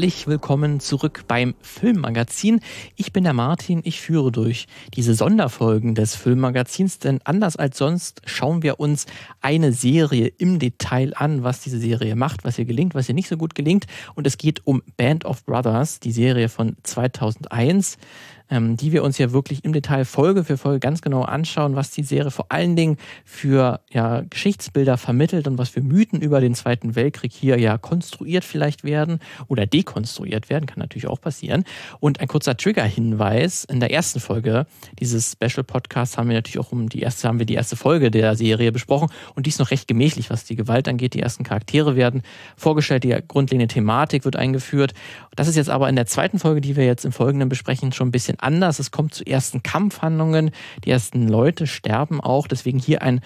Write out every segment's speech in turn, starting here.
Herzlich willkommen zurück beim Filmmagazin. Ich bin der Martin, ich führe durch diese Sonderfolgen des Filmmagazins, denn anders als sonst schauen wir uns eine Serie im Detail an, was diese Serie macht, was ihr gelingt, was ihr nicht so gut gelingt. Und es geht um Band of Brothers, die Serie von 2001 ähm, die wir uns ja wirklich im Detail Folge für Folge ganz genau anschauen, was die Serie vor allen Dingen für ja, Geschichtsbilder vermittelt und was für Mythen über den Zweiten Weltkrieg hier ja konstruiert vielleicht werden oder dekonstruiert werden, kann natürlich auch passieren. Und ein kurzer Trigger-Hinweis, in der ersten Folge dieses Special-Podcasts haben wir natürlich auch um die erste, haben wir die erste Folge der Serie besprochen und die ist noch recht gemächlich, was die Gewalt angeht. Die ersten Charaktere werden vorgestellt, die grundlegende Thematik wird eingeführt. Das ist jetzt aber in der zweiten Folge, die wir jetzt im Folgenden besprechen, schon ein bisschen anders. Es kommt zu ersten Kampfhandlungen. Die ersten Leute sterben auch. Deswegen hier ein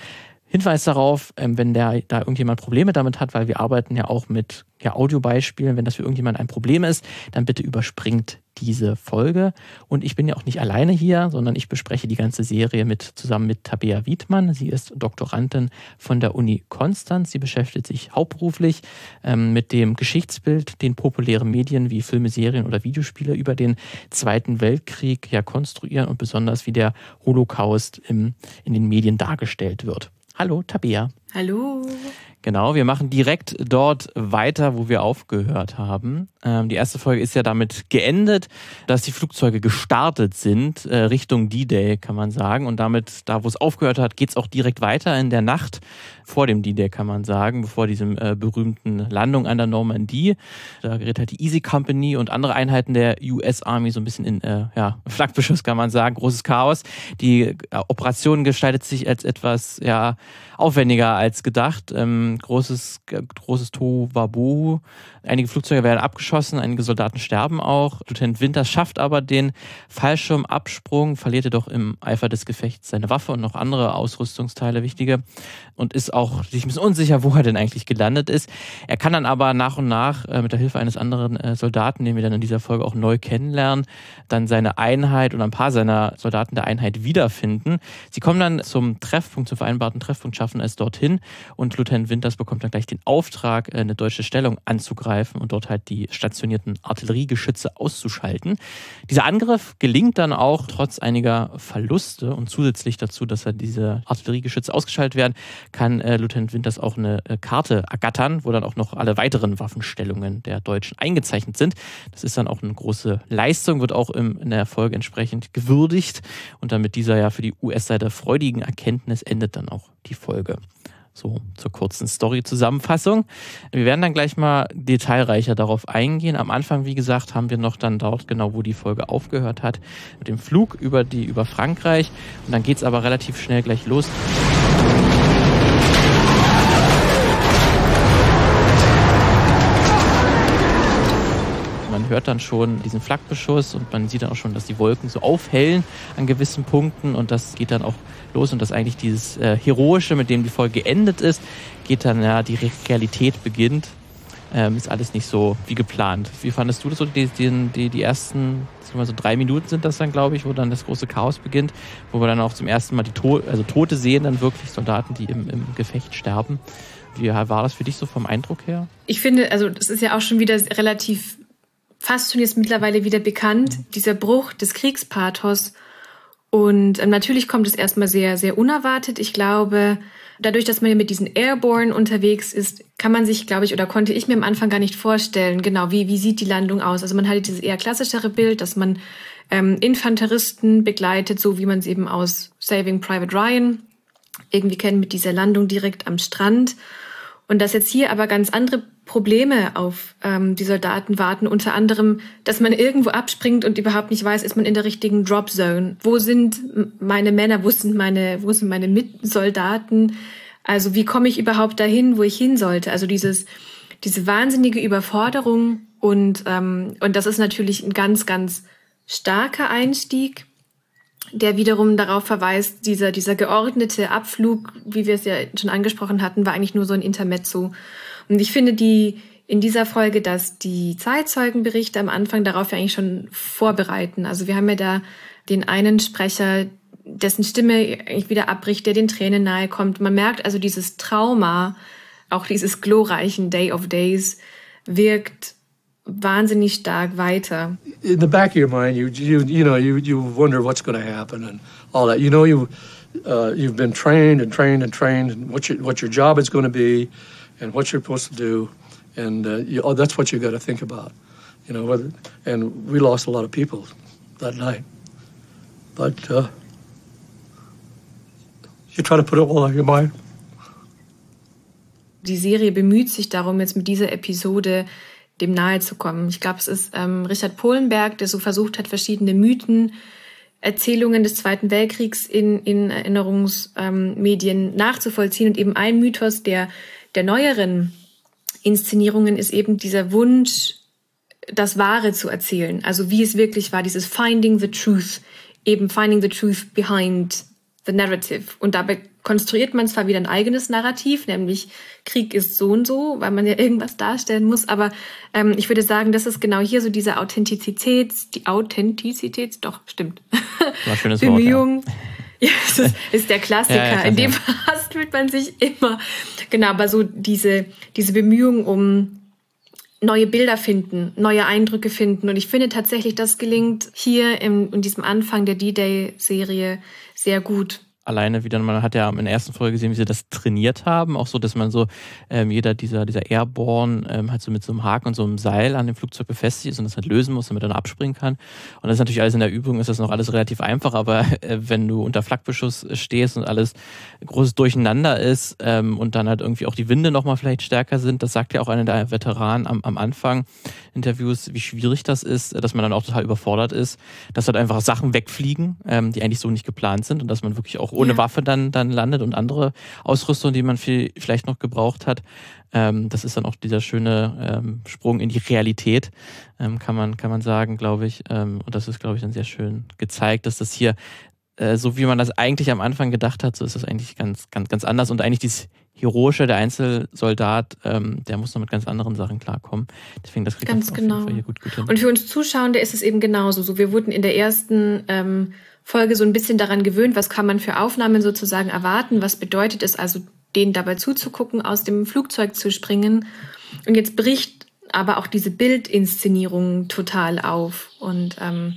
Hinweis darauf, ähm, wenn der, da irgendjemand Probleme damit hat, weil wir arbeiten ja auch mit ja, Audiobeispielen, wenn das für irgendjemand ein Problem ist, dann bitte überspringt diese Folge. Und ich bin ja auch nicht alleine hier, sondern ich bespreche die ganze Serie mit, zusammen mit Tabea Wiedmann. Sie ist Doktorandin von der Uni Konstanz. Sie beschäftigt sich hauptberuflich ähm, mit dem Geschichtsbild, den populären Medien wie Filme, Serien oder Videospiele über den Zweiten Weltkrieg ja konstruieren und besonders wie der Holocaust im, in den Medien dargestellt wird. Hallo, Tabea. Hallo. Genau, wir machen direkt dort weiter, wo wir aufgehört haben. Ähm, die erste Folge ist ja damit geendet, dass die Flugzeuge gestartet sind, äh, Richtung D-Day, kann man sagen. Und damit, da wo es aufgehört hat, geht es auch direkt weiter in der Nacht vor dem D-Day, kann man sagen, bevor diesem äh, berühmten Landung an der Normandie. Da gerät halt die Easy Company und andere Einheiten der US Army so ein bisschen in äh, ja, Flaggbeschluss, kann man sagen, großes Chaos. Die äh, Operation gestaltet sich als etwas ja, aufwendiger als gedacht. Ähm, großes, großes Tohuwabohu. Einige Flugzeuge werden abgeschossen, einige Soldaten sterben auch. Lieutenant Winters schafft aber den Fallschirmabsprung, verliert jedoch im Eifer des Gefechts seine Waffe und noch andere Ausrüstungsteile, wichtige, und ist auch sich ein bisschen unsicher, wo er denn eigentlich gelandet ist. Er kann dann aber nach und nach äh, mit der Hilfe eines anderen äh, Soldaten, den wir dann in dieser Folge auch neu kennenlernen, dann seine Einheit und ein paar seiner Soldaten der Einheit wiederfinden. Sie kommen dann zum Treffpunkt, zum vereinbarten Treffpunkt, schaffen es dorthin und Lieutenant Winters bekommt dann gleich den Auftrag, äh, eine deutsche Stellung anzugreifen und dort halt die stationierten Artilleriegeschütze auszuschalten. Dieser Angriff gelingt dann auch trotz einiger Verluste und zusätzlich dazu, dass er diese Artilleriegeschütze ausgeschaltet werden, kann äh, Lieutenant Winters auch eine äh, Karte ergattern, wo dann auch noch alle weiteren Waffenstellungen der Deutschen eingezeichnet sind. Das ist dann auch eine große Leistung, wird auch im, in der Folge entsprechend gewürdigt und dann mit dieser ja für die US-Seite freudigen Erkenntnis endet dann auch die Folge. So zur kurzen Story-Zusammenfassung. Wir werden dann gleich mal detailreicher darauf eingehen. Am Anfang, wie gesagt, haben wir noch dann dort genau, wo die Folge aufgehört hat, mit dem Flug über die über Frankreich. Und dann geht es aber relativ schnell gleich los. Hört dann schon diesen Flakbeschuss und man sieht dann auch schon, dass die Wolken so aufhellen an gewissen Punkten und das geht dann auch los und das eigentlich dieses äh, Heroische, mit dem die Folge geendet ist, geht dann, ja, die Realität beginnt. Ähm, ist alles nicht so wie geplant. Wie fandest du das so? Die, die, die, ersten, mal so drei Minuten sind das dann, glaube ich, wo dann das große Chaos beginnt, wo wir dann auch zum ersten Mal die to also Tote sehen, dann wirklich Soldaten, die im, im Gefecht sterben. Wie war das für dich so vom Eindruck her? Ich finde, also das ist ja auch schon wieder relativ fast schon jetzt mittlerweile wieder bekannt, mhm. dieser Bruch des Kriegspathos und ähm, natürlich kommt es erstmal sehr, sehr unerwartet. Ich glaube, dadurch, dass man ja mit diesen Airborne unterwegs ist, kann man sich, glaube ich, oder konnte ich mir am Anfang gar nicht vorstellen, genau, wie, wie sieht die Landung aus? Also man hatte dieses eher klassischere Bild, dass man ähm, Infanteristen begleitet, so wie man es eben aus Saving Private Ryan irgendwie kennt, mit dieser Landung direkt am Strand. Und dass jetzt hier aber ganz andere Probleme auf ähm, die Soldaten warten, unter anderem, dass man irgendwo abspringt und überhaupt nicht weiß, ist man in der richtigen Drop Zone. Wo sind meine Männer, wo sind meine, wo sind meine Mitsoldaten? Also wie komme ich überhaupt dahin, wo ich hin sollte? Also dieses, diese wahnsinnige Überforderung und, ähm, und das ist natürlich ein ganz, ganz starker Einstieg der wiederum darauf verweist, dieser, dieser geordnete Abflug, wie wir es ja schon angesprochen hatten, war eigentlich nur so ein Intermezzo. Und ich finde die in dieser Folge, dass die Zeitzeugenberichte am Anfang darauf ja eigentlich schon vorbereiten. Also wir haben ja da den einen Sprecher, dessen Stimme eigentlich wieder abbricht, der den Tränen nahe kommt. Man merkt also dieses Trauma, auch dieses glorreichen Day of Days wirkt wahnsinnig stark weiter. In the back of your mind, you you you know you you wonder what's going to happen and all that. You know you uh, you've been trained and trained and trained and what your what your job is going to be and what you're supposed to do, and uh, you, oh, that's what you got to think about. You know, whether, and we lost a lot of people that night, but uh, you try to put it all on your mind. Die Serie bemüht sich darum, jetzt mit dieser Episode dem nahe zu kommen. Ich glaube, es ist ähm, Richard Polenberg, der so versucht hat, verschiedene Mythen, Erzählungen des Zweiten Weltkriegs in, in Erinnerungsmedien ähm, nachzuvollziehen. Und eben ein Mythos der, der neueren Inszenierungen ist eben dieser Wunsch, das Wahre zu erzählen. Also wie es wirklich war, dieses Finding the Truth, eben Finding the Truth behind the Narrative. Und dabei konstruiert man zwar wieder ein eigenes Narrativ, nämlich Krieg ist so und so, weil man ja irgendwas darstellen muss, aber ähm, ich würde sagen, das ist genau hier so diese Authentizität, die Authentizität, doch, stimmt. War schönes Bemühung. Wort, ja. Ja, das ist, ist der Klassiker. Ja, ja, In dem Fast fühlt man sich immer. Genau, aber so diese, diese Bemühung um neue Bilder finden, neue Eindrücke finden. Und ich finde tatsächlich, das gelingt hier im, in diesem Anfang der D-Day-Serie sehr gut alleine wieder, man hat ja in der ersten Folge gesehen, wie sie das trainiert haben, auch so, dass man so, ähm, jeder dieser, dieser Airborne ähm, halt so mit so einem Haken und so einem Seil an dem Flugzeug befestigt ist und das halt lösen muss, damit er dann abspringen kann. Und das ist natürlich alles in der Übung, ist das noch alles relativ einfach, aber äh, wenn du unter Flakbeschuss stehst und alles großes Durcheinander ist ähm, und dann halt irgendwie auch die Winde nochmal vielleicht stärker sind, das sagt ja auch einer der Veteranen am, am Anfang Interviews, wie schwierig das ist, dass man dann auch total überfordert ist, dass halt einfach Sachen wegfliegen, ähm, die eigentlich so nicht geplant sind und dass man wirklich auch ohne ja. Waffe dann, dann landet und andere Ausrüstung, die man viel, vielleicht noch gebraucht hat. Ähm, das ist dann auch dieser schöne ähm, Sprung in die Realität, ähm, kann, man, kann man sagen, glaube ich. Ähm, und das ist, glaube ich, dann sehr schön gezeigt, dass das hier äh, so wie man das eigentlich am Anfang gedacht hat, so ist das eigentlich ganz, ganz, ganz anders. Und eigentlich dieses Heroische, der Einzelsoldat, ähm, der muss noch mit ganz anderen Sachen klarkommen. Deswegen, das kriegt ganz genau. hier gut, gut. Und für uns Zuschauende ist es eben genauso. So, wir wurden in der ersten ähm, Folge so ein bisschen daran gewöhnt, was kann man für Aufnahmen sozusagen erwarten, was bedeutet es also, denen dabei zuzugucken, aus dem Flugzeug zu springen. Und jetzt bricht aber auch diese Bildinszenierung total auf und ähm,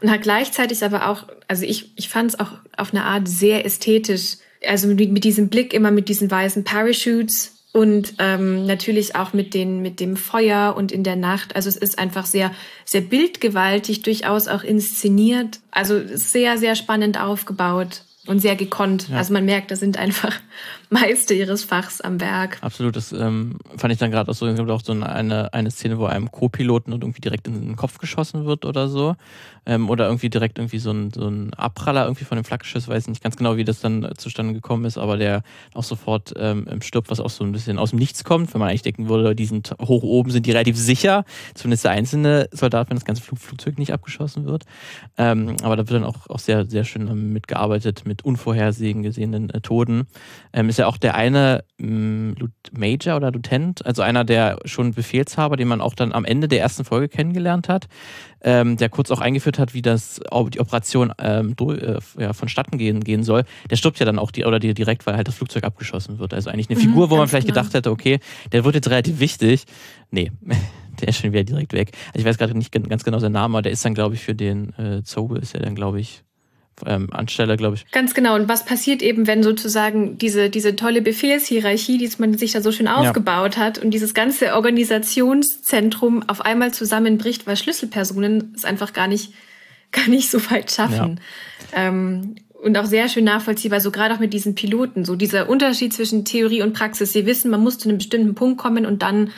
und hat gleichzeitig aber auch, also ich, ich fand es auch auf eine Art sehr ästhetisch, also mit, mit diesem Blick immer mit diesen weißen Parachutes und ähm, natürlich auch mit, den, mit dem Feuer und in der Nacht. Also es ist einfach sehr, sehr bildgewaltig, durchaus auch inszeniert. Also sehr, sehr spannend aufgebaut und sehr gekonnt. Ja. Also man merkt, da sind einfach Meister ihres Fachs am Werk. Absolut, das ähm, fand ich dann gerade auch so, es gibt auch so eine, eine Szene, wo einem Co-Piloten und irgendwie direkt in den Kopf geschossen wird oder so ähm, oder irgendwie direkt irgendwie so ein, so ein Abpraller irgendwie von dem Flaggschiff, weiß nicht ganz genau, wie das dann zustande gekommen ist, aber der auch sofort ähm, stirbt, was auch so ein bisschen aus dem Nichts kommt, wenn man eigentlich denken würde, die sind hoch oben, sind die relativ sicher, zumindest der einzelne Soldat, wenn das ganze Flug Flugzeug nicht abgeschossen wird. Ähm, aber da wird dann auch, auch sehr, sehr schön mitgearbeitet mit unvorhersehen gesehenen äh, Toten. Ähm, ist ja auch der eine ähm, Major oder Lieutenant, also einer der schon Befehlshaber, den man auch dann am Ende der ersten Folge kennengelernt hat, ähm, der kurz auch eingeführt hat, wie das die Operation ähm, äh, ja, vonstatten gehen, gehen soll, der stirbt ja dann auch die, oder die direkt, weil halt das Flugzeug abgeschossen wird. Also eigentlich eine mhm, Figur, wo man vielleicht genau. gedacht hätte, okay, der wird jetzt relativ wichtig. Nee, der ist schon wieder direkt weg. Also ich weiß gerade nicht ganz genau seinen Namen, aber der ist dann, glaube ich, für den äh, Zobe ist er dann, glaube ich, ähm, anstelle, glaube ich. Ganz genau. Und was passiert eben, wenn sozusagen diese, diese tolle Befehlshierarchie, die man sich da so schön aufgebaut ja. hat und dieses ganze Organisationszentrum auf einmal zusammenbricht, weil Schlüsselpersonen es einfach gar nicht, gar nicht so weit schaffen. Ja. Ähm, und auch sehr schön nachvollziehbar, so gerade auch mit diesen Piloten, so dieser Unterschied zwischen Theorie und Praxis. Sie wissen, man muss zu einem bestimmten Punkt kommen und dann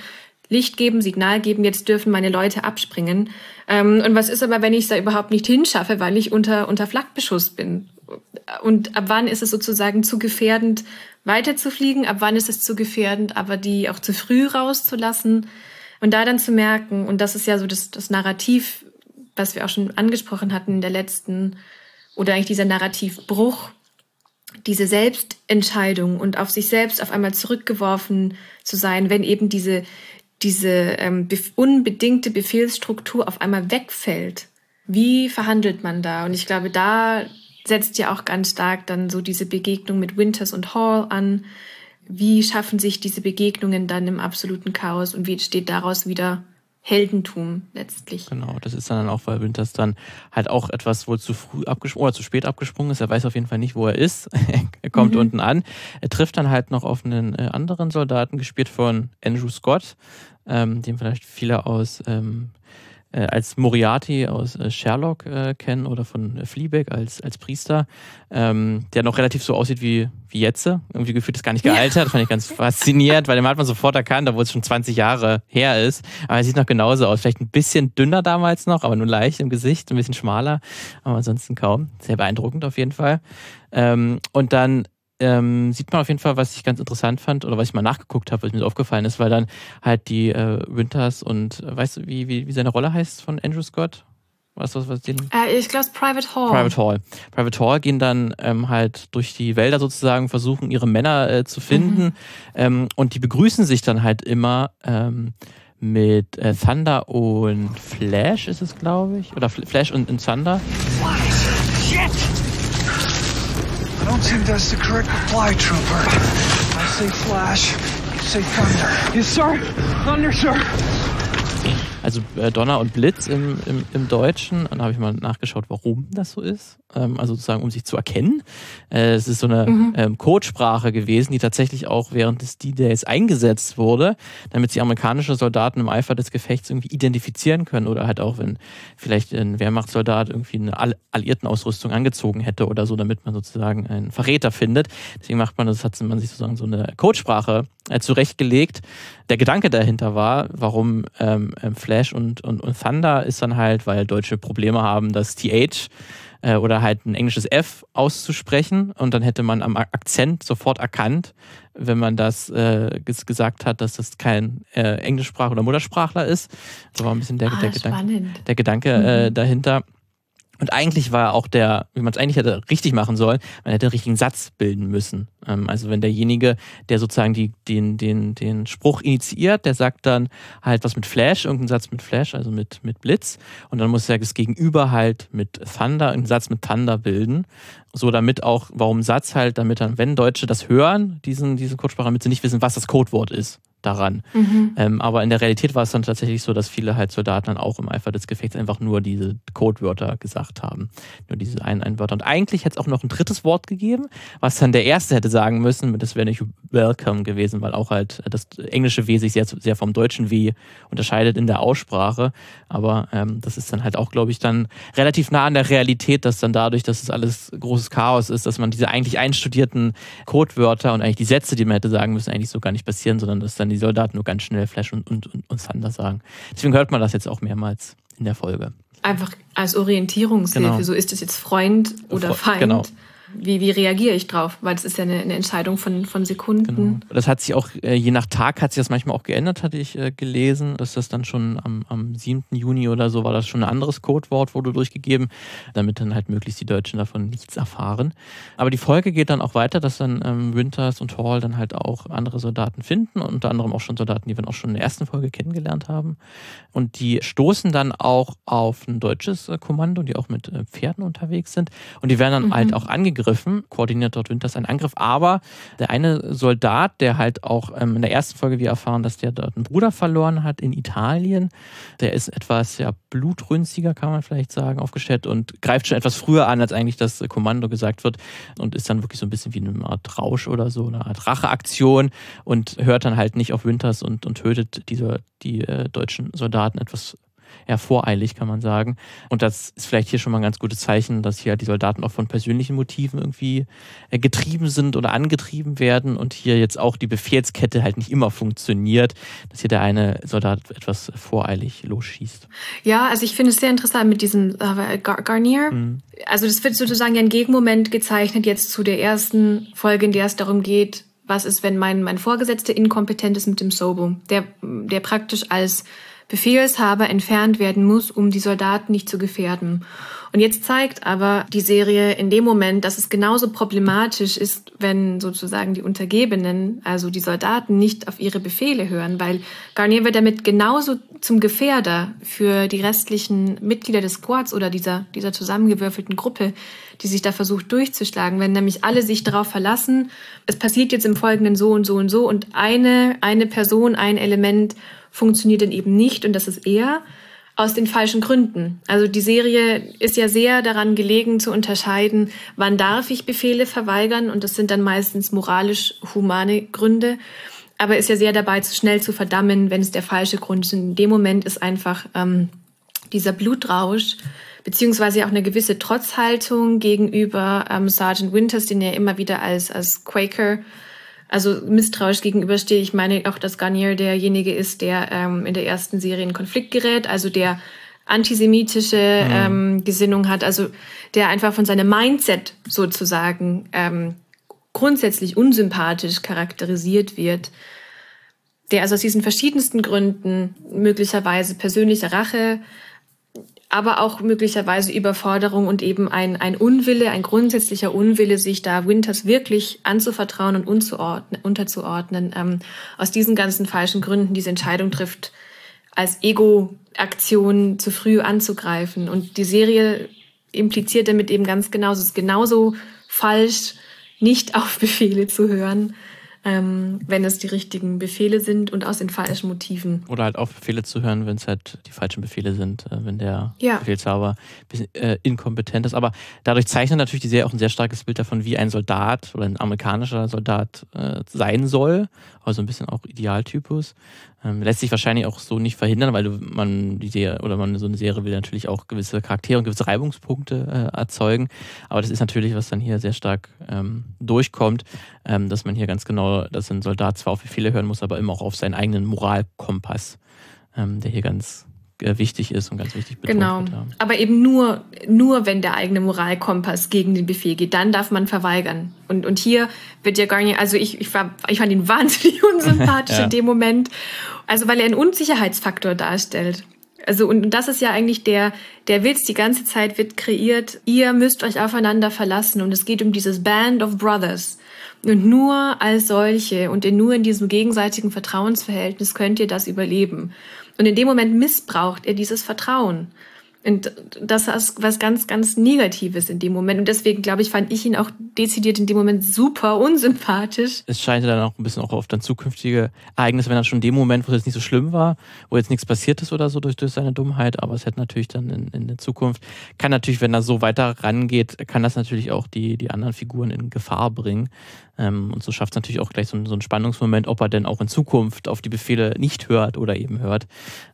Licht geben, Signal geben, jetzt dürfen meine Leute abspringen. Ähm, und was ist aber, wenn ich es da überhaupt nicht hinschaffe, weil ich unter, unter Flakbeschuss bin? Und ab wann ist es sozusagen zu gefährdend, weiterzufliegen? Ab wann ist es zu gefährdend, aber die auch zu früh rauszulassen? Und da dann zu merken, und das ist ja so das, das Narrativ, was wir auch schon angesprochen hatten in der letzten, oder eigentlich dieser Narrativbruch, diese Selbstentscheidung und auf sich selbst auf einmal zurückgeworfen zu sein, wenn eben diese, diese ähm, unbedingte Befehlsstruktur auf einmal wegfällt. Wie verhandelt man da? Und ich glaube, da setzt ja auch ganz stark dann so diese Begegnung mit Winters und Hall an. Wie schaffen sich diese Begegnungen dann im absoluten Chaos und wie entsteht daraus wieder Heldentum letztlich. Genau, das ist dann auch, weil Winters dann halt auch etwas wohl zu früh abgesprungen oder zu spät abgesprungen ist. Er weiß auf jeden Fall nicht, wo er ist. er kommt mhm. unten an. Er trifft dann halt noch auf einen äh, anderen Soldaten, gespielt von Andrew Scott, ähm, den vielleicht viele aus ähm, äh, als Moriarty aus äh, Sherlock äh, kennen oder von äh, Fleabag als, als Priester, ähm, der noch relativ so aussieht wie, wie jetzt. Irgendwie gefühlt ist gar nicht gealtert. Ja. Fand ich ganz faszinierend, weil den hat man sofort erkannt, obwohl es schon 20 Jahre her ist. Aber er sieht noch genauso aus. Vielleicht ein bisschen dünner damals noch, aber nur leicht im Gesicht, ein bisschen schmaler, aber ansonsten kaum. Sehr beeindruckend auf jeden Fall. Ähm, und dann ähm, sieht man auf jeden Fall, was ich ganz interessant fand oder was ich mal nachgeguckt habe, was mir so aufgefallen ist, weil dann halt die äh, Winters und äh, weißt du, wie, wie, wie seine Rolle heißt von Andrew Scott? Was, was, was den? Äh, ich glaube, Private Hall. Private Hall. Private Hall gehen dann ähm, halt durch die Wälder sozusagen, versuchen ihre Männer äh, zu finden mhm. ähm, und die begrüßen sich dann halt immer ähm, mit äh, Thunder und Flash ist es, glaube ich. Oder Flash und, und Thunder. Flash! Shit! Don't think that's the correct reply, Trooper. I say flash, you say thunder. Yes, sir. Thunder, sir. Also äh, Donner und Blitz im, im, im Deutschen. Und da habe ich mal nachgeschaut, warum das so ist. Ähm, also sozusagen, um sich zu erkennen. Äh, es ist so eine mhm. ähm, Codesprache gewesen, die tatsächlich auch während des D-Days eingesetzt wurde, damit sie amerikanische Soldaten im Eifer des Gefechts irgendwie identifizieren können oder halt auch, wenn vielleicht ein Wehrmachtssoldat irgendwie eine alliierten Ausrüstung angezogen hätte oder so, damit man sozusagen einen Verräter findet. Deswegen macht man das, hat man sich sozusagen so eine Codesprache äh, zurechtgelegt. Der Gedanke dahinter war, warum ähm, ähm Flash und, und, und Thunder ist dann halt, weil Deutsche Probleme haben, das TH äh, oder halt ein englisches F auszusprechen und dann hätte man am Akzent sofort erkannt, wenn man das äh, gesagt hat, dass das kein äh, Englischsprach- oder Muttersprachler ist. Das war ein bisschen der, ah, der, Gedanke, der Gedanke äh, mhm. dahinter. Und eigentlich war auch der, wie man es eigentlich hätte richtig machen sollen, man hätte einen richtigen Satz bilden müssen. Ähm, also wenn derjenige, der sozusagen die, den, den, den Spruch initiiert, der sagt dann halt was mit Flash, irgendeinen Satz mit Flash, also mit, mit Blitz. Und dann muss er das Gegenüber halt mit Thunder, einen Satz mit Thunder bilden. So damit auch, warum Satz halt, damit dann, wenn Deutsche das hören, diesen, diese Codesprache, damit sie nicht wissen, was das Codewort ist daran. Mhm. Ähm, aber in der Realität war es dann tatsächlich so, dass viele halt Soldaten dann auch im Eifer des Gefechts einfach nur diese Codewörter gesagt haben. Nur diese ein, ein Wörter. Und eigentlich hätte es auch noch ein drittes Wort gegeben, was dann der Erste hätte sagen müssen. Das wäre nicht welcome gewesen, weil auch halt das englische W sich sehr, sehr vom deutschen W unterscheidet in der Aussprache. Aber ähm, das ist dann halt auch, glaube ich, dann relativ nah an der Realität, dass dann dadurch, dass es alles großes Chaos ist, dass man diese eigentlich einstudierten Codewörter und eigentlich die Sätze, die man hätte sagen müssen, eigentlich so gar nicht passieren, sondern dass dann dann die Soldaten nur ganz schnell Flash und, und, und, und Thunder sagen. Deswegen hört man das jetzt auch mehrmals in der Folge. Einfach als Orientierungshilfe. Genau. So ist es jetzt Freund oder Feind. Genau wie, wie reagiere ich drauf? Weil das ist ja eine, eine Entscheidung von, von Sekunden. Genau. Das hat sich auch, äh, je nach Tag hat sich das manchmal auch geändert, hatte ich äh, gelesen, dass das dann schon am, am 7. Juni oder so war das schon ein anderes Codewort, wurde durchgegeben, damit dann halt möglichst die Deutschen davon nichts erfahren. Aber die Folge geht dann auch weiter, dass dann ähm, Winters und Hall dann halt auch andere Soldaten finden, unter anderem auch schon Soldaten, die wir auch schon in der ersten Folge kennengelernt haben. Und die stoßen dann auch auf ein deutsches äh, Kommando, die auch mit Pferden unterwegs sind. Und die werden dann mhm. halt auch angegriffen angegriffen, koordiniert dort Winters einen Angriff, aber der eine Soldat, der halt auch ähm, in der ersten Folge wir erfahren, dass der dort einen Bruder verloren hat in Italien, der ist etwas ja blutrünstiger, kann man vielleicht sagen, aufgestellt und greift schon etwas früher an, als eigentlich das Kommando gesagt wird und ist dann wirklich so ein bisschen wie eine Art Rausch oder so, eine Art Racheaktion und hört dann halt nicht auf Winters und, und tötet diese, die äh, deutschen Soldaten etwas eher voreilig, kann man sagen. Und das ist vielleicht hier schon mal ein ganz gutes Zeichen, dass hier die Soldaten auch von persönlichen Motiven irgendwie äh, getrieben sind oder angetrieben werden und hier jetzt auch die Befehlskette halt nicht immer funktioniert, dass hier der eine Soldat etwas voreilig losschießt. Ja, also ich finde es sehr interessant mit diesem äh, Garnier. Mhm. Also das wird sozusagen ein Gegenmoment gezeichnet jetzt zu der ersten Folge, in der es darum geht, was ist, wenn mein, mein Vorgesetzter inkompetent ist mit dem Sobo, der, der praktisch als Befehlshaber entfernt werden muss, um die Soldaten nicht zu gefährden. Und jetzt zeigt aber die Serie in dem Moment, dass es genauso problematisch ist, wenn sozusagen die Untergebenen, also die Soldaten, nicht auf ihre Befehle hören, weil Garnier wird damit genauso zum Gefährder für die restlichen Mitglieder des Squads oder dieser, dieser zusammengewürfelten Gruppe, die sich da versucht durchzuschlagen, wenn nämlich alle sich darauf verlassen, es passiert jetzt im Folgenden so und so und so und eine, eine Person, ein Element funktioniert dann eben nicht und das ist eher aus den falschen Gründen. Also die Serie ist ja sehr daran gelegen zu unterscheiden, wann darf ich Befehle verweigern und das sind dann meistens moralisch humane Gründe, aber ist ja sehr dabei, zu schnell zu verdammen, wenn es der falsche Grund ist. In dem Moment ist einfach ähm, dieser Blutrausch beziehungsweise auch eine gewisse Trotzhaltung gegenüber ähm, Sergeant Winters, den er immer wieder als, als Quaker also misstrauisch gegenüberstehe. Ich meine auch, dass Garnier derjenige ist, der ähm, in der ersten Serie in Konflikt gerät, also der antisemitische mhm. ähm, Gesinnung hat, also der einfach von seinem Mindset sozusagen ähm, grundsätzlich unsympathisch charakterisiert wird, der also aus diesen verschiedensten Gründen möglicherweise persönliche Rache aber auch möglicherweise Überforderung und eben ein, ein Unwille, ein grundsätzlicher Unwille, sich da Winters wirklich anzuvertrauen und unterzuordnen, ähm, aus diesen ganzen falschen Gründen diese Entscheidung trifft, als Ego-Aktion zu früh anzugreifen. Und die Serie impliziert damit eben ganz genauso, es ist genauso falsch, nicht auf Befehle zu hören, ähm, wenn es die richtigen Befehle sind und aus den falschen Motiven. Oder halt auf Befehle zu hören, wenn es halt die falschen Befehle sind, äh, wenn der ja. Befehlshaber ein bisschen äh, inkompetent ist. Aber dadurch zeichnet natürlich die Serie auch ein sehr starkes Bild davon, wie ein Soldat oder ein amerikanischer Soldat äh, sein soll. Also ein bisschen auch Idealtypus. Ähm, lässt sich wahrscheinlich auch so nicht verhindern, weil du, man die Serie oder man so eine Serie will natürlich auch gewisse Charaktere und gewisse Reibungspunkte äh, erzeugen. Aber das ist natürlich, was dann hier sehr stark ähm, durchkommt, ähm, dass man hier ganz genau, dass ein Soldat zwar auf Befehle hören muss, aber immer auch auf seinen eigenen Moralkompass, ähm, der hier ganz wichtig ist und ganz wichtig betont genau. wird. Genau. Aber eben nur, nur wenn der eigene Moralkompass gegen den Befehl geht, dann darf man verweigern. Und, und hier wird ja gar nicht, also ich, ich, war, ich fand ihn wahnsinnig unsympathisch ja. in dem Moment. Also weil er einen Unsicherheitsfaktor darstellt. Also und das ist ja eigentlich der der Witz die ganze Zeit wird kreiert. Ihr müsst euch aufeinander verlassen und es geht um dieses Band of Brothers. Und nur als solche und nur in diesem gegenseitigen Vertrauensverhältnis könnt ihr das überleben. Und in dem Moment missbraucht er dieses Vertrauen. Und das ist was ganz, ganz Negatives in dem Moment. Und deswegen, glaube ich, fand ich ihn auch dezidiert in dem Moment super unsympathisch. Es scheint dann auch ein bisschen auch auf dann zukünftige Ereignisse, wenn dann schon in dem Moment, wo es jetzt nicht so schlimm war, wo jetzt nichts passiert ist oder so durch, durch seine Dummheit, aber es hätte natürlich dann in, in der Zukunft, kann natürlich, wenn er so weiter rangeht, kann das natürlich auch die, die anderen Figuren in Gefahr bringen. Ähm, und so schafft es natürlich auch gleich so, so einen Spannungsmoment, ob er denn auch in Zukunft auf die Befehle nicht hört oder eben hört.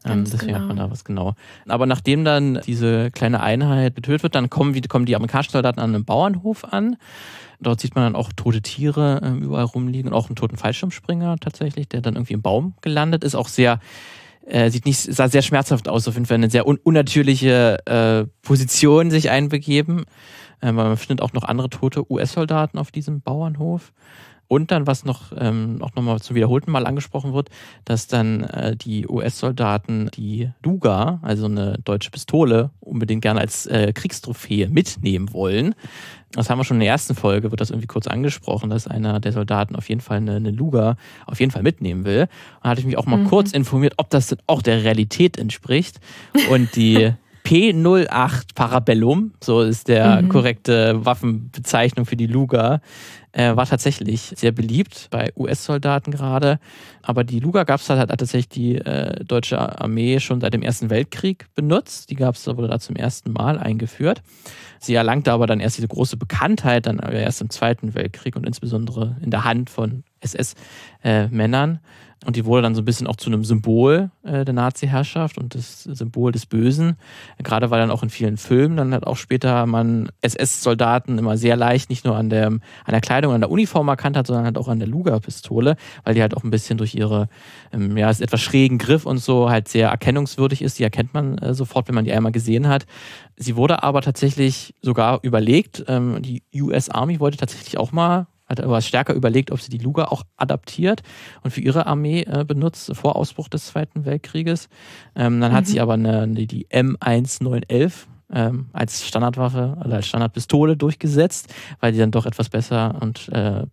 Ähm, deswegen genau. hat man da was genau. Aber nachdem dann diese kleine Einheit getötet wird, dann kommen, kommen die amerikanischen Soldaten an einem Bauernhof an. Dort sieht man dann auch tote Tiere äh, überall rumliegen und auch einen toten Fallschirmspringer tatsächlich, der dann irgendwie im Baum gelandet ist. Auch sehr äh, sieht nicht, sah sehr schmerzhaft aus, auf jeden Fall eine sehr un unnatürliche äh, Position sich einbegeben. Äh, man findet auch noch andere tote US-Soldaten auf diesem Bauernhof. Und dann, was noch, ähm, auch nochmal zum wiederholten Mal angesprochen wird, dass dann äh, die US-Soldaten die Luga, also eine deutsche Pistole, unbedingt gerne als äh, Kriegstrophäe mitnehmen wollen. Das haben wir schon in der ersten Folge, wird das irgendwie kurz angesprochen, dass einer der Soldaten auf jeden Fall eine, eine Luga auf jeden Fall mitnehmen will. Da hatte ich mich auch mal mhm. kurz informiert, ob das denn auch der Realität entspricht. Und die P08 Parabellum, so ist der mhm. korrekte Waffenbezeichnung für die Luga, äh, war tatsächlich sehr beliebt bei US-Soldaten gerade. Aber die Luga gab es halt, hat tatsächlich die äh, deutsche Armee schon seit dem Ersten Weltkrieg benutzt. Die gab es wurde da zum ersten Mal eingeführt. Sie erlangte aber dann erst diese große Bekanntheit, dann erst im Zweiten Weltkrieg und insbesondere in der Hand von SS-Männern. Äh, und die wurde dann so ein bisschen auch zu einem Symbol äh, der Nazi-Herrschaft und das Symbol des Bösen. Gerade weil dann auch in vielen Filmen dann hat auch später man SS-Soldaten immer sehr leicht nicht nur an der, an der Kleidung, an der Uniform erkannt hat, sondern halt auch an der Luger-Pistole, weil die halt auch ein bisschen durch ihre, ähm, ja, etwas schrägen Griff und so halt sehr erkennungswürdig ist. Die erkennt man äh, sofort, wenn man die einmal gesehen hat. Sie wurde aber tatsächlich sogar überlegt. Ähm, die US Army wollte tatsächlich auch mal hat aber stärker überlegt, ob sie die Luga auch adaptiert und für ihre Armee äh, benutzt vor Ausbruch des Zweiten Weltkrieges. Ähm, dann mhm. hat sie aber eine, die M1911 ähm, als Standardwaffe oder als Standardpistole durchgesetzt, weil die dann doch etwas besser und äh,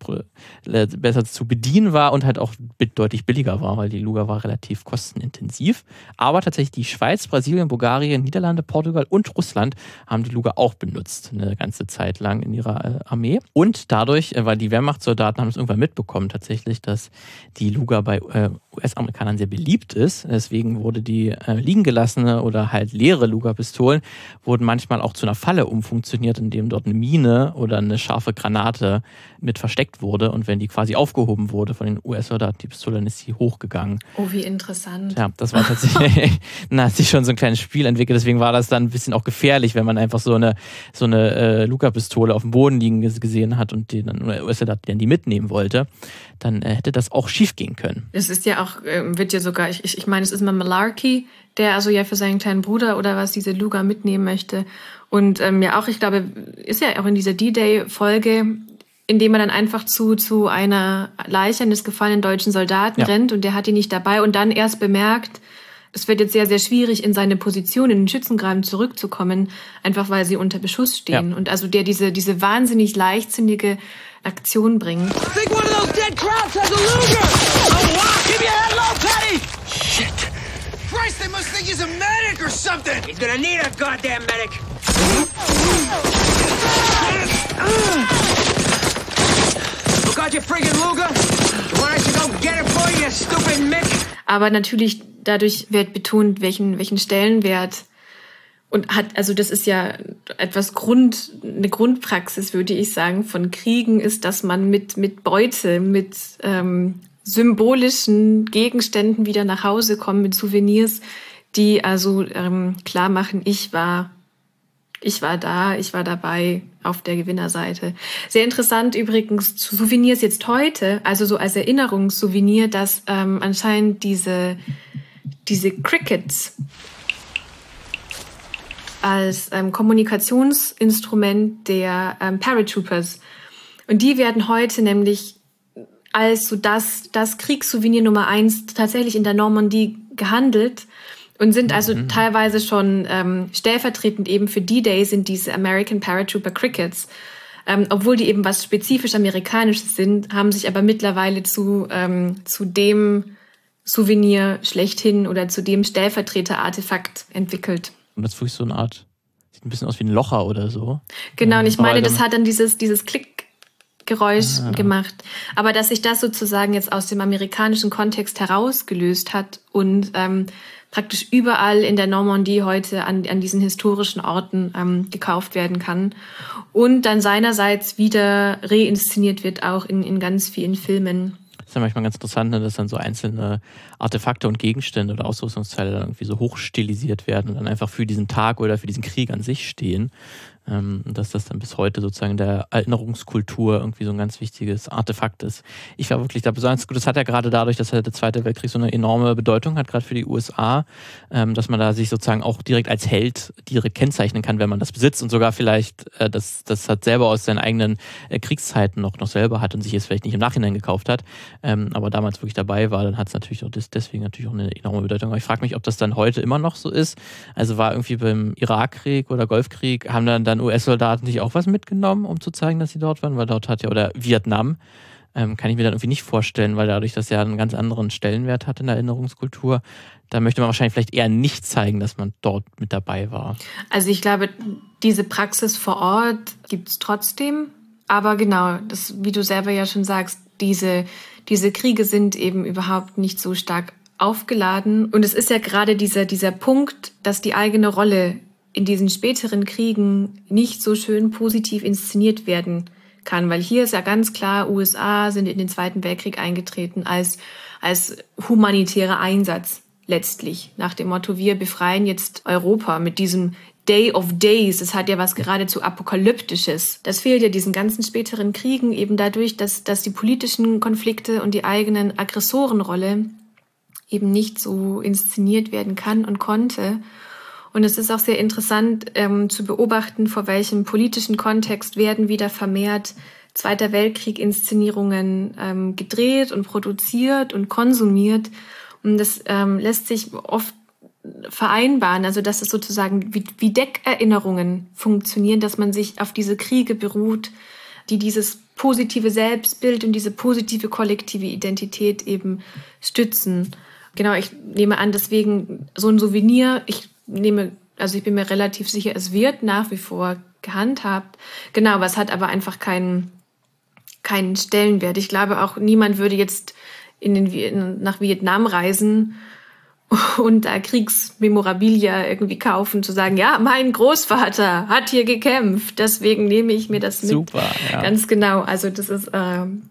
äh, besser zu bedienen war und halt auch deutlich billiger war, weil die Luga war relativ kostenintensiv. Aber tatsächlich die Schweiz, Brasilien, Bulgarien, Niederlande, Portugal und Russland haben die Luga auch benutzt, eine ganze Zeit lang in ihrer äh, Armee. Und dadurch, äh, weil die Wehrmachtssoldaten haben es irgendwann mitbekommen tatsächlich, dass die Luga bei äh, US-Amerikanern sehr beliebt ist. Deswegen wurde die äh, liegen gelassene oder halt leere Luger-Pistolen wurden manchmal auch zu einer Falle umfunktioniert, indem dort eine Mine oder eine scharfe Granate mit versteckt wurde. Und wenn die quasi aufgehoben wurde von den US-Soldaten, die Pistole, dann ist sie hochgegangen. Oh, wie interessant. Ja, das war tatsächlich, dann hat sich schon so ein kleines Spiel entwickelt. Deswegen war das dann ein bisschen auch gefährlich, wenn man einfach so eine, so eine äh, Luger-Pistole auf dem Boden liegen gesehen hat und die dann, US-Soldat dann die mitnehmen wollte. Dann äh, hätte das auch schief gehen können. Es ist ja auch, äh, wird ja sogar, ich, ich, ich meine, es ist mal Malarkey, der also ja für seinen kleinen Bruder oder was diese Luga mitnehmen möchte. Und ähm, ja auch, ich glaube, ist ja auch in dieser D-Day-Folge, indem er dann einfach zu, zu einer Leiche eines gefallenen deutschen Soldaten ja. rennt und der hat ihn nicht dabei und dann erst bemerkt, es wird jetzt sehr, sehr schwierig, in seine Position in den Schützengraben zurückzukommen, einfach weil sie unter Beschuss stehen. Ja. Und also der diese, diese wahnsinnig leichtsinnige Aktion bringt. Think one of those dead Krauts has a Luger! Wow! Keep your head low, Petty! Shit! Christ, they must think he's a medic or something! He's gonna need a goddamn medic! God, you friggin' Luger! You want us to go get it for you, you stupid Mick? Aber natürlich dadurch wird betont, welchen, welchen Stellenwert und hat, also das ist ja etwas Grund, eine Grundpraxis, würde ich sagen, von Kriegen ist, dass man mit, mit Beute, mit ähm, symbolischen Gegenständen wieder nach Hause kommt, mit Souvenirs, die also ähm, klar machen, ich war, ich war da, ich war dabei auf der Gewinnerseite. Sehr interessant übrigens zu Souvenirs jetzt heute, also so als Erinnerungssouvenir, dass ähm, anscheinend diese, diese Crickets, als ähm, Kommunikationsinstrument der ähm, Paratroopers. Und die werden heute nämlich als so das, das Kriegssouvenir Nummer eins tatsächlich in der Normandie gehandelt und sind also mhm. teilweise schon ähm, stellvertretend eben für D-Day sind diese American Paratrooper Crickets. Ähm, obwohl die eben was spezifisch Amerikanisches sind, haben sich aber mittlerweile zu, ähm, zu dem Souvenir schlechthin oder zu dem Stellvertreter-Artefakt entwickelt. Und das ist wirklich so eine Art, sieht ein bisschen aus wie ein Locher oder so. Genau, und ich meine, das hat dann dieses, dieses Klickgeräusch ah. gemacht. Aber dass sich das sozusagen jetzt aus dem amerikanischen Kontext herausgelöst hat und ähm, praktisch überall in der Normandie heute an, an diesen historischen Orten ähm, gekauft werden kann. Und dann seinerseits wieder reinszeniert wird, auch in, in ganz vielen Filmen ist ja manchmal ganz interessant, ne, dass dann so einzelne Artefakte und Gegenstände oder Ausrüstungsteile dann irgendwie so hochstilisiert werden und dann einfach für diesen Tag oder für diesen Krieg an sich stehen ähm, dass das dann bis heute sozusagen der Erinnerungskultur irgendwie so ein ganz wichtiges Artefakt ist. Ich war wirklich da besonders gut. Das hat ja gerade dadurch, dass halt der Zweite Weltkrieg so eine enorme Bedeutung hat, gerade für die USA, ähm, dass man da sich sozusagen auch direkt als Held direkt kennzeichnen kann, wenn man das besitzt und sogar vielleicht äh, das, das hat selber aus seinen eigenen äh, Kriegszeiten noch, noch selber hat und sich jetzt vielleicht nicht im Nachhinein gekauft hat, ähm, aber damals wirklich dabei war, dann hat es natürlich auch das, deswegen natürlich auch eine enorme Bedeutung. Aber ich frage mich, ob das dann heute immer noch so ist. Also war irgendwie beim Irakkrieg oder Golfkrieg, haben dann dann US-Soldaten sich auch was mitgenommen, um zu zeigen, dass sie dort waren? Weil dort hat ja, oder Vietnam, ähm, kann ich mir dann irgendwie nicht vorstellen, weil dadurch das ja einen ganz anderen Stellenwert hat in der Erinnerungskultur. Da möchte man wahrscheinlich vielleicht eher nicht zeigen, dass man dort mit dabei war. Also ich glaube, diese Praxis vor Ort gibt es trotzdem. Aber genau, das, wie du selber ja schon sagst, diese, diese Kriege sind eben überhaupt nicht so stark aufgeladen. Und es ist ja gerade dieser, dieser Punkt, dass die eigene Rolle in diesen späteren Kriegen nicht so schön positiv inszeniert werden kann, weil hier ist ja ganz klar, USA sind in den Zweiten Weltkrieg eingetreten als, als humanitärer Einsatz letztlich, nach dem Motto, wir befreien jetzt Europa mit diesem Day of Days, das hat ja was geradezu apokalyptisches. Das fehlt ja diesen ganzen späteren Kriegen eben dadurch, dass, dass die politischen Konflikte und die eigenen Aggressorenrolle eben nicht so inszeniert werden kann und konnte. Und es ist auch sehr interessant ähm, zu beobachten, vor welchem politischen Kontext werden wieder vermehrt Zweiter Weltkrieg-Inszenierungen ähm, gedreht und produziert und konsumiert. Und das ähm, lässt sich oft vereinbaren, also dass es sozusagen wie, wie Deckerinnerungen funktionieren, dass man sich auf diese Kriege beruht, die dieses positive Selbstbild und diese positive kollektive Identität eben stützen. Genau, ich nehme an, deswegen so ein Souvenir, ich nehme, also ich bin mir relativ sicher, es wird nach wie vor gehandhabt. Genau, aber es hat aber einfach keinen, keinen Stellenwert. Ich glaube auch, niemand würde jetzt in den, nach Vietnam reisen und da Kriegsmemorabilia irgendwie kaufen, zu sagen, ja, mein Großvater hat hier gekämpft, deswegen nehme ich mir das mit. Super, ja. Ganz genau. Also das ist äh, ein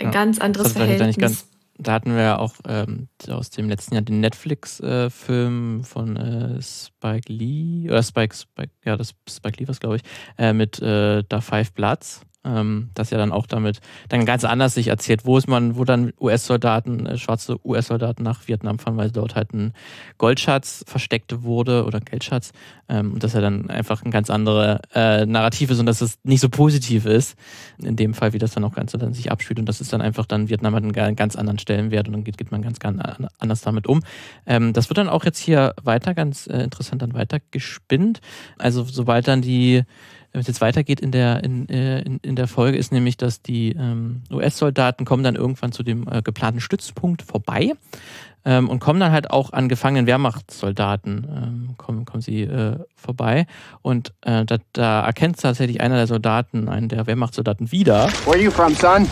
ja, ganz anderes Verhältnis. Da hatten wir ja auch ähm, aus dem letzten Jahr den Netflix-Film äh, von äh, Spike Lee, oder Spike, Spike, ja, das Spike Lee was glaube ich, äh, mit äh, Da Five Bloods ähm, das ja dann auch damit dann ganz anders sich erzählt, wo ist man, wo dann US-Soldaten, äh, schwarze US-Soldaten nach Vietnam fahren, weil dort halt ein Goldschatz versteckt wurde oder Geldschatz ähm, und dass er dann einfach ein ganz andere äh, Narrativ ist und dass es nicht so positiv ist, in dem Fall, wie das dann auch ganz dann sich abspielt und das ist dann einfach dann Vietnam hat einen ganz anderen Stellenwert und dann geht, geht man ganz, ganz anders damit um. Ähm, das wird dann auch jetzt hier weiter ganz äh, interessant dann weiter gespinnt. Also sobald dann die wenn es jetzt weitergeht in der, in, äh, in, in der Folge, ist nämlich, dass die ähm, US-Soldaten kommen dann irgendwann zu dem äh, geplanten Stützpunkt vorbei ähm, und kommen dann halt auch an gefangenen Wehrmachtssoldaten, ähm, kommen, kommen sie äh, vorbei. Und äh, da, da erkennt tatsächlich einer der Soldaten, einen der Wehrmachtssoldaten wieder. Where are you from, son?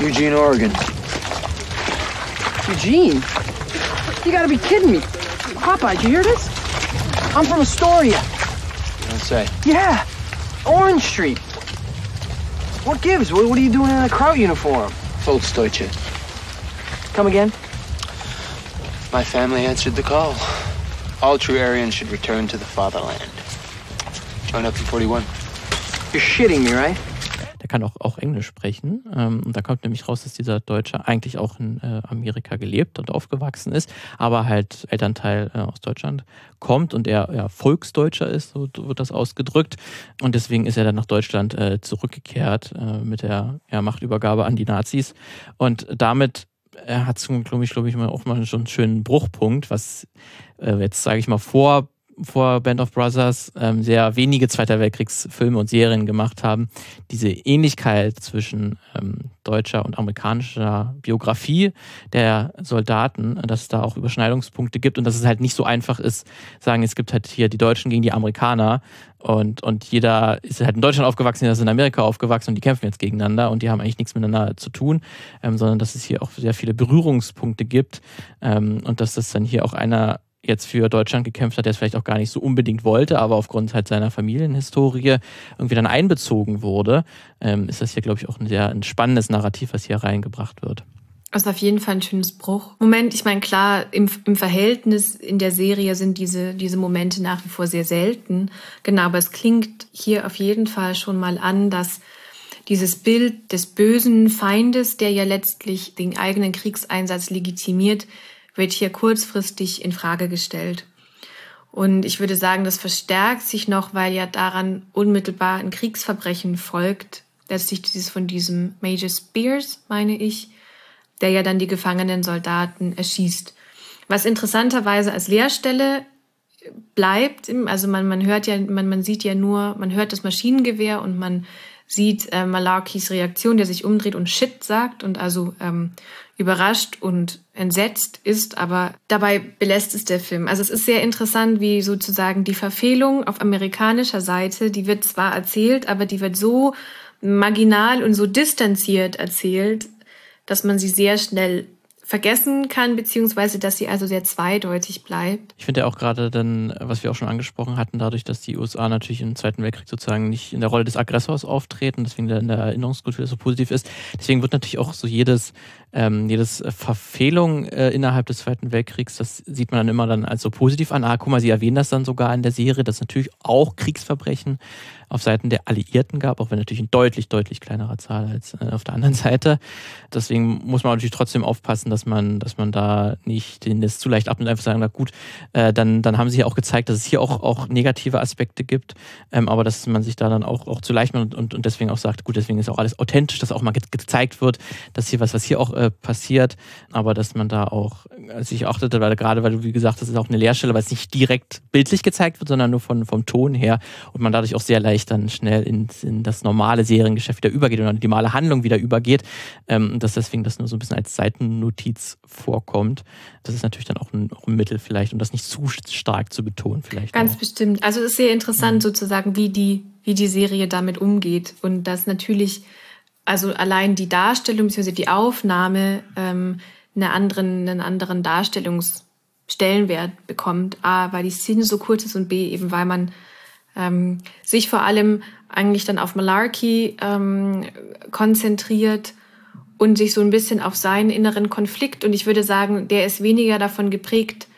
Eugene, Oregon. Eugene? You gotta be kidding me. Papa, did you hear this? I'm from Astoria say? Yeah, Orange Street. What gives? What, what are you doing in a Kraut uniform? Volksdeutsche. Come again? My family answered the call. All true Aryans should return to the fatherland. Join up in 41. You're shitting me, right? Kann auch, auch Englisch sprechen. Ähm, und da kommt nämlich raus, dass dieser Deutsche eigentlich auch in äh, Amerika gelebt und aufgewachsen ist, aber halt Elternteil äh, aus Deutschland kommt und er ja, Volksdeutscher ist, so wird das ausgedrückt. Und deswegen ist er dann nach Deutschland äh, zurückgekehrt äh, mit der ja, Machtübergabe an die Nazis. Und damit er hat, ich, glaube ich, auch mal schon einen schönen Bruchpunkt, was äh, jetzt, sage ich mal, vor vor Band of Brothers ähm, sehr wenige Zweiter Weltkriegsfilme und Serien gemacht haben, diese Ähnlichkeit zwischen ähm, deutscher und amerikanischer Biografie der Soldaten, dass es da auch Überschneidungspunkte gibt und dass es halt nicht so einfach ist, sagen, es gibt halt hier die Deutschen gegen die Amerikaner und, und jeder ist halt in Deutschland aufgewachsen, jeder ist in Amerika aufgewachsen und die kämpfen jetzt gegeneinander und die haben eigentlich nichts miteinander zu tun, ähm, sondern dass es hier auch sehr viele Berührungspunkte gibt ähm, und dass das dann hier auch einer jetzt für Deutschland gekämpft hat, der es vielleicht auch gar nicht so unbedingt wollte, aber aufgrund halt seiner Familienhistorie irgendwie dann einbezogen wurde, ähm, ist das hier, glaube ich, auch ein sehr ein spannendes Narrativ, was hier reingebracht wird. Das ist auf jeden Fall ein schönes Bruch. Moment, ich meine, klar, im, im Verhältnis in der Serie sind diese, diese Momente nach wie vor sehr selten. Genau, aber es klingt hier auf jeden Fall schon mal an, dass dieses Bild des bösen Feindes, der ja letztlich den eigenen Kriegseinsatz legitimiert, wird hier kurzfristig in Frage gestellt. Und ich würde sagen, das verstärkt sich noch, weil ja daran unmittelbar ein Kriegsverbrechen folgt. Letztlich dieses von diesem Major Spears, meine ich, der ja dann die gefangenen Soldaten erschießt. Was interessanterweise als Leerstelle bleibt, also man, man hört ja, man, man sieht ja nur, man hört das Maschinengewehr und man sieht äh, Malarkis Reaktion, der sich umdreht und Shit sagt und also ähm, überrascht und entsetzt ist, aber dabei belässt es der Film. Also es ist sehr interessant, wie sozusagen die Verfehlung auf amerikanischer Seite, die wird zwar erzählt, aber die wird so marginal und so distanziert erzählt, dass man sie sehr schnell vergessen kann, beziehungsweise dass sie also sehr zweideutig bleibt. Ich finde ja auch gerade dann, was wir auch schon angesprochen hatten, dadurch, dass die USA natürlich im Zweiten Weltkrieg sozusagen nicht in der Rolle des Aggressors auftreten, deswegen in der Erinnerungskultur so positiv ist, deswegen wird natürlich auch so jedes ähm, jedes Verfehlung äh, innerhalb des Zweiten Weltkriegs, das sieht man dann immer dann als so positiv an. Ah, guck mal, sie erwähnen das dann sogar in der Serie, dass es natürlich auch Kriegsverbrechen auf Seiten der Alliierten gab, auch wenn natürlich in deutlich, deutlich kleinerer Zahl als äh, auf der anderen Seite. Deswegen muss man natürlich trotzdem aufpassen, dass man, dass man da nicht den das zu leicht ab und einfach sagen, na gut, äh, dann, dann haben sie ja auch gezeigt, dass es hier auch, auch negative Aspekte gibt, ähm, aber dass man sich da dann auch, auch zu leicht macht und, und deswegen auch sagt, gut, deswegen ist auch alles authentisch, dass auch mal ge gezeigt wird, dass hier was, was hier auch äh, passiert, aber dass man da auch sich achtete, weil gerade, weil du wie gesagt, das ist auch eine Leerstelle, weil es nicht direkt bildlich gezeigt wird, sondern nur von, vom Ton her und man dadurch auch sehr leicht dann schnell in, in das normale Seriengeschäft wieder übergeht und die normale Handlung wieder übergeht, ähm, dass deswegen das nur so ein bisschen als Seitennotiz vorkommt. Das ist natürlich dann auch ein, auch ein Mittel vielleicht, um das nicht zu stark zu betonen vielleicht. Ganz auch. bestimmt. Also es ist sehr interessant mhm. sozusagen, wie die, wie die Serie damit umgeht und dass natürlich also allein die Darstellung bzw. die Aufnahme ähm, einen anderen, einen anderen Darstellungsstellenwert bekommt. A, weil die Szene so kurz ist und B, eben weil man ähm, sich vor allem eigentlich dann auf Malarkey ähm, konzentriert und sich so ein bisschen auf seinen inneren Konflikt. Und ich würde sagen, der ist weniger davon geprägt,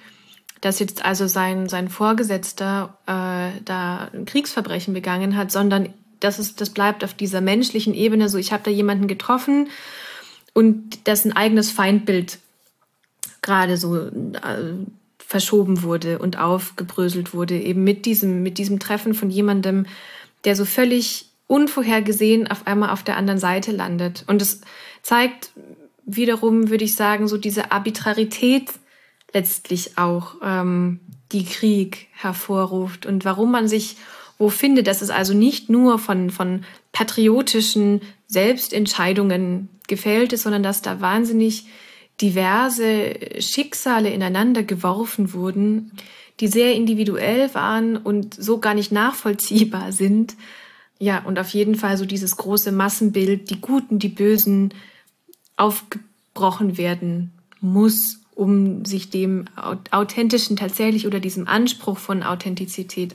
dass jetzt also sein, sein Vorgesetzter äh, da ein Kriegsverbrechen begangen hat, sondern das, ist, das bleibt auf dieser menschlichen Ebene so, ich habe da jemanden getroffen und dessen eigenes Feindbild gerade so äh, verschoben wurde und aufgebröselt wurde, eben mit diesem, mit diesem Treffen von jemandem, der so völlig unvorhergesehen auf einmal auf der anderen Seite landet. Und es zeigt wiederum, würde ich sagen, so diese Arbitrarität letztlich auch, ähm, die Krieg hervorruft und warum man sich wo findet, dass es also nicht nur von, von patriotischen Selbstentscheidungen gefällt ist, sondern dass da wahnsinnig diverse Schicksale ineinander geworfen wurden, die sehr individuell waren und so gar nicht nachvollziehbar sind. Ja, und auf jeden Fall so dieses große Massenbild, die Guten, die Bösen, aufgebrochen werden muss, um sich dem authentischen tatsächlich oder diesem Anspruch von Authentizität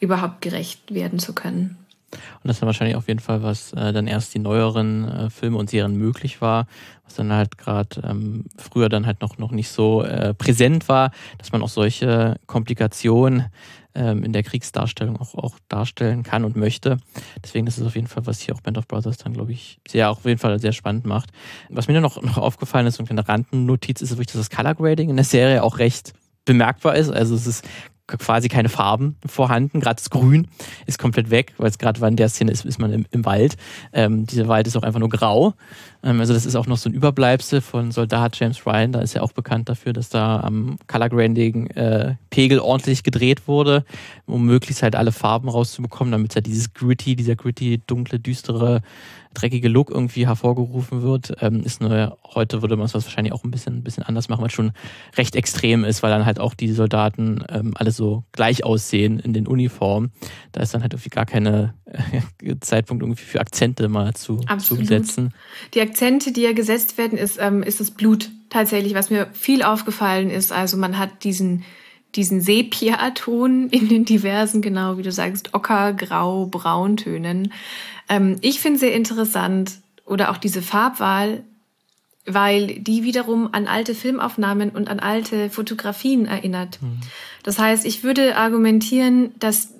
überhaupt gerecht werden zu können. Und das dann wahrscheinlich auf jeden Fall, was äh, dann erst die neueren äh, Filme und Serien möglich war, was dann halt gerade ähm, früher dann halt noch, noch nicht so äh, präsent war, dass man auch solche Komplikationen ähm, in der Kriegsdarstellung auch, auch darstellen kann und möchte. Deswegen ist es auf jeden Fall, was hier auch Band of Brothers dann, glaube ich, sehr auf jeden Fall sehr spannend macht. Was mir noch, noch aufgefallen ist, so eine Randennotiz, ist wirklich, dass das Color Grading in der Serie auch recht bemerkbar ist. Also es ist quasi keine Farben vorhanden. Gerade das Grün ist komplett weg, weil es gerade in der Szene ist, ist man im, im Wald. Ähm, dieser Wald ist auch einfach nur grau. Ähm, also das ist auch noch so ein Überbleibsel von Soldat James Ryan. Da ist er auch bekannt dafür, dass da am Color Grading äh, Pegel ordentlich gedreht wurde, um möglichst halt alle Farben rauszubekommen, damit halt dieses gritty, dieser gritty, dunkle, düstere dreckige Look irgendwie hervorgerufen wird. Ähm, ist nur, heute würde man es wahrscheinlich auch ein bisschen, ein bisschen anders machen, weil es schon recht extrem ist, weil dann halt auch die Soldaten ähm, alle so gleich aussehen in den Uniformen. Da ist dann halt irgendwie gar keine äh, Zeitpunkt irgendwie für Akzente mal zu, zu setzen. Die Akzente, die ja gesetzt werden, ist, ähm, ist das Blut tatsächlich, was mir viel aufgefallen ist. Also man hat diesen diesen Sepia-Ton in den diversen, genau wie du sagst, Ocker, Grau, Brauntönen. Ähm, ich finde sehr interessant oder auch diese Farbwahl, weil die wiederum an alte Filmaufnahmen und an alte Fotografien erinnert. Mhm. Das heißt, ich würde argumentieren, dass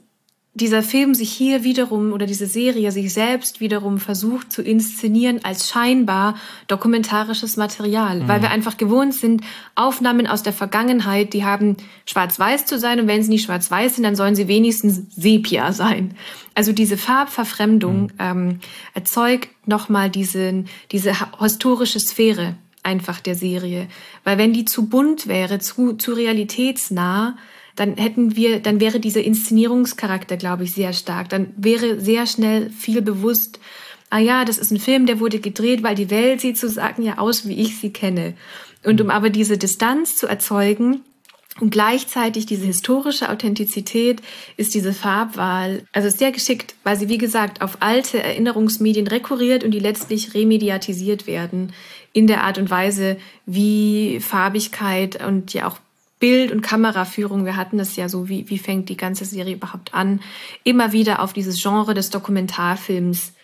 dieser Film sich hier wiederum oder diese Serie sich selbst wiederum versucht zu inszenieren als scheinbar dokumentarisches Material, mhm. weil wir einfach gewohnt sind, Aufnahmen aus der Vergangenheit, die haben schwarz-weiß zu sein und wenn sie nicht schwarz-weiß sind, dann sollen sie wenigstens sepia sein. Also diese Farbverfremdung mhm. ähm, erzeugt nochmal diesen, diese historische Sphäre einfach der Serie, weil wenn die zu bunt wäre, zu, zu realitätsnah, dann hätten wir, dann wäre dieser Inszenierungscharakter, glaube ich, sehr stark. Dann wäre sehr schnell viel bewusst, ah ja, das ist ein Film, der wurde gedreht, weil die Welt sieht sozusagen ja aus, wie ich sie kenne. Und um aber diese Distanz zu erzeugen, und gleichzeitig diese historische Authentizität ist diese Farbwahl, also sehr geschickt, weil sie, wie gesagt, auf alte Erinnerungsmedien rekurriert und die letztlich remediatisiert werden in der Art und Weise, wie Farbigkeit und ja auch Bild- und Kameraführung, wir hatten es ja so, wie, wie fängt die ganze Serie überhaupt an, immer wieder auf dieses Genre des Dokumentarfilms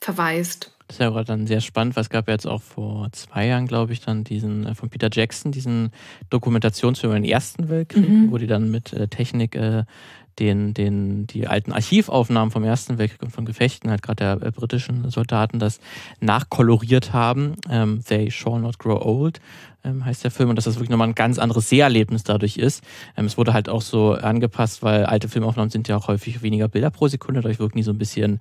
verweist. Das ist ja gerade dann sehr spannend, weil es gab ja jetzt auch vor zwei Jahren, glaube ich, dann diesen äh, von Peter Jackson, diesen Dokumentationsfilm über den Ersten Weltkrieg, mhm. wo die dann mit äh, Technik äh, den, den, die alten Archivaufnahmen vom Ersten Weltkrieg und von Gefechten, halt gerade der äh, britischen Soldaten, das nachkoloriert haben. Ähm, They Shall Not Grow Old ähm, heißt der Film und dass das wirklich nochmal ein ganz anderes Seherlebnis dadurch ist. Ähm, es wurde halt auch so angepasst, weil alte Filmaufnahmen sind ja auch häufig weniger Bilder pro Sekunde, dadurch wirken die so ein bisschen,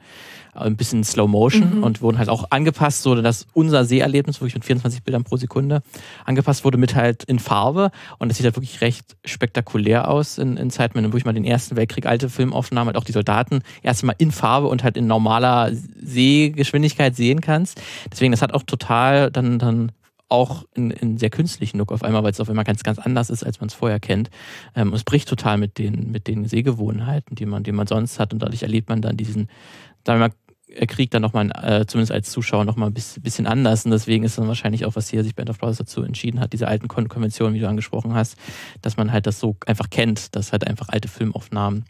äh, ein bisschen Slow Motion mhm. und wurden halt auch angepasst, so dass unser Seherlebnis wirklich mit 24 Bildern pro Sekunde angepasst wurde mit halt in Farbe und das sieht halt wirklich recht spektakulär aus in, in Zeiten, du wirklich mal den Ersten Weltkrieg alte Filmaufnahmen, halt auch die Soldaten erstmal in Farbe und halt in normaler Sehgeschwindigkeit sehen kannst. Deswegen, das hat auch total dann, dann auch in, in sehr künstlichen Look auf einmal, weil es auf einmal ganz, ganz anders ist, als man es vorher kennt. Ähm, es bricht total mit den, mit den Sehgewohnheiten, die man, die man sonst hat und dadurch erlebt man dann diesen, sagen wir mal, Krieg dann nochmal, äh, zumindest als Zuschauer, nochmal ein bisschen anders. Und deswegen ist dann wahrscheinlich auch, was hier sich Band of Brothers dazu entschieden hat, diese alten Kon Konventionen, wie du angesprochen hast, dass man halt das so einfach kennt, dass halt einfach alte Filmaufnahmen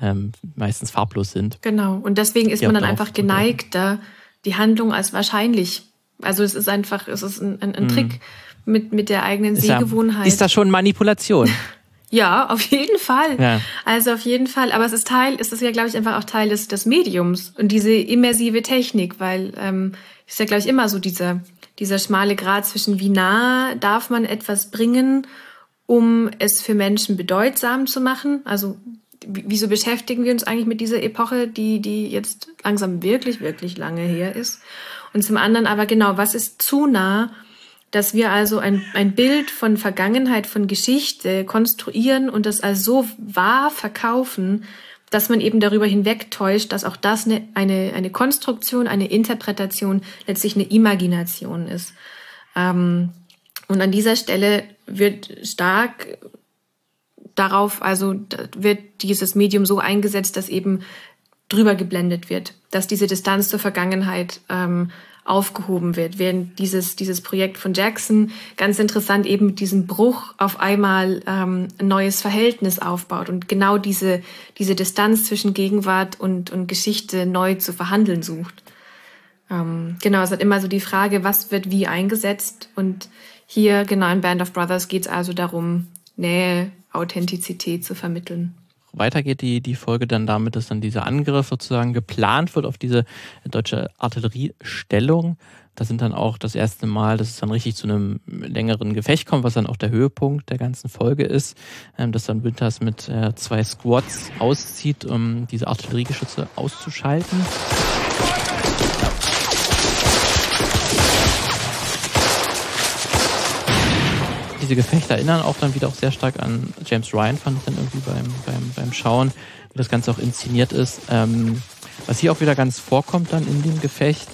ähm, meistens farblos sind. Genau. Und deswegen ist man dann einfach geneigt, da die Handlung als wahrscheinlich. Also es ist einfach, es ist ein, ein, ein mhm. Trick mit, mit der eigenen ist Sehgewohnheit. Ja, ist das schon Manipulation? Ja, auf jeden Fall. Ja. Also auf jeden Fall. Aber es ist Teil, es ist ja, glaube ich, einfach auch Teil des, des Mediums und diese immersive Technik, weil ähm, ist ja, glaube ich, immer so dieser, dieser schmale Grad zwischen wie nah darf man etwas bringen, um es für Menschen bedeutsam zu machen. Also wieso beschäftigen wir uns eigentlich mit dieser Epoche, die, die jetzt langsam wirklich, wirklich lange her ist? Und zum anderen aber genau, was ist zu nah? dass wir also ein, ein Bild von Vergangenheit, von Geschichte konstruieren und das als so wahr verkaufen, dass man eben darüber hinwegtäuscht, dass auch das eine, eine, eine Konstruktion, eine Interpretation, letztlich eine Imagination ist. Ähm, und an dieser Stelle wird stark darauf, also wird dieses Medium so eingesetzt, dass eben drüber geblendet wird, dass diese Distanz zur Vergangenheit ähm, aufgehoben wird, während dieses, dieses Projekt von Jackson ganz interessant eben mit diesem Bruch auf einmal ähm, ein neues Verhältnis aufbaut und genau diese, diese Distanz zwischen Gegenwart und, und Geschichte neu zu verhandeln sucht. Ähm, genau, es hat immer so die Frage, was wird wie eingesetzt? Und hier genau in Band of Brothers geht es also darum, Nähe, Authentizität zu vermitteln weiter geht die, die Folge dann damit, dass dann dieser Angriff sozusagen geplant wird auf diese deutsche Artilleriestellung. Da sind dann auch das erste Mal, dass es dann richtig zu einem längeren Gefecht kommt, was dann auch der Höhepunkt der ganzen Folge ist, ähm, dass dann Winters mit äh, zwei Squads auszieht, um diese Artilleriegeschütze auszuschalten. Diese Gefechte erinnern auch dann wieder auch sehr stark an James Ryan, fand ich dann irgendwie beim, beim, beim Schauen, wie das Ganze auch inszeniert ist. Ähm, was hier auch wieder ganz vorkommt dann in dem Gefecht,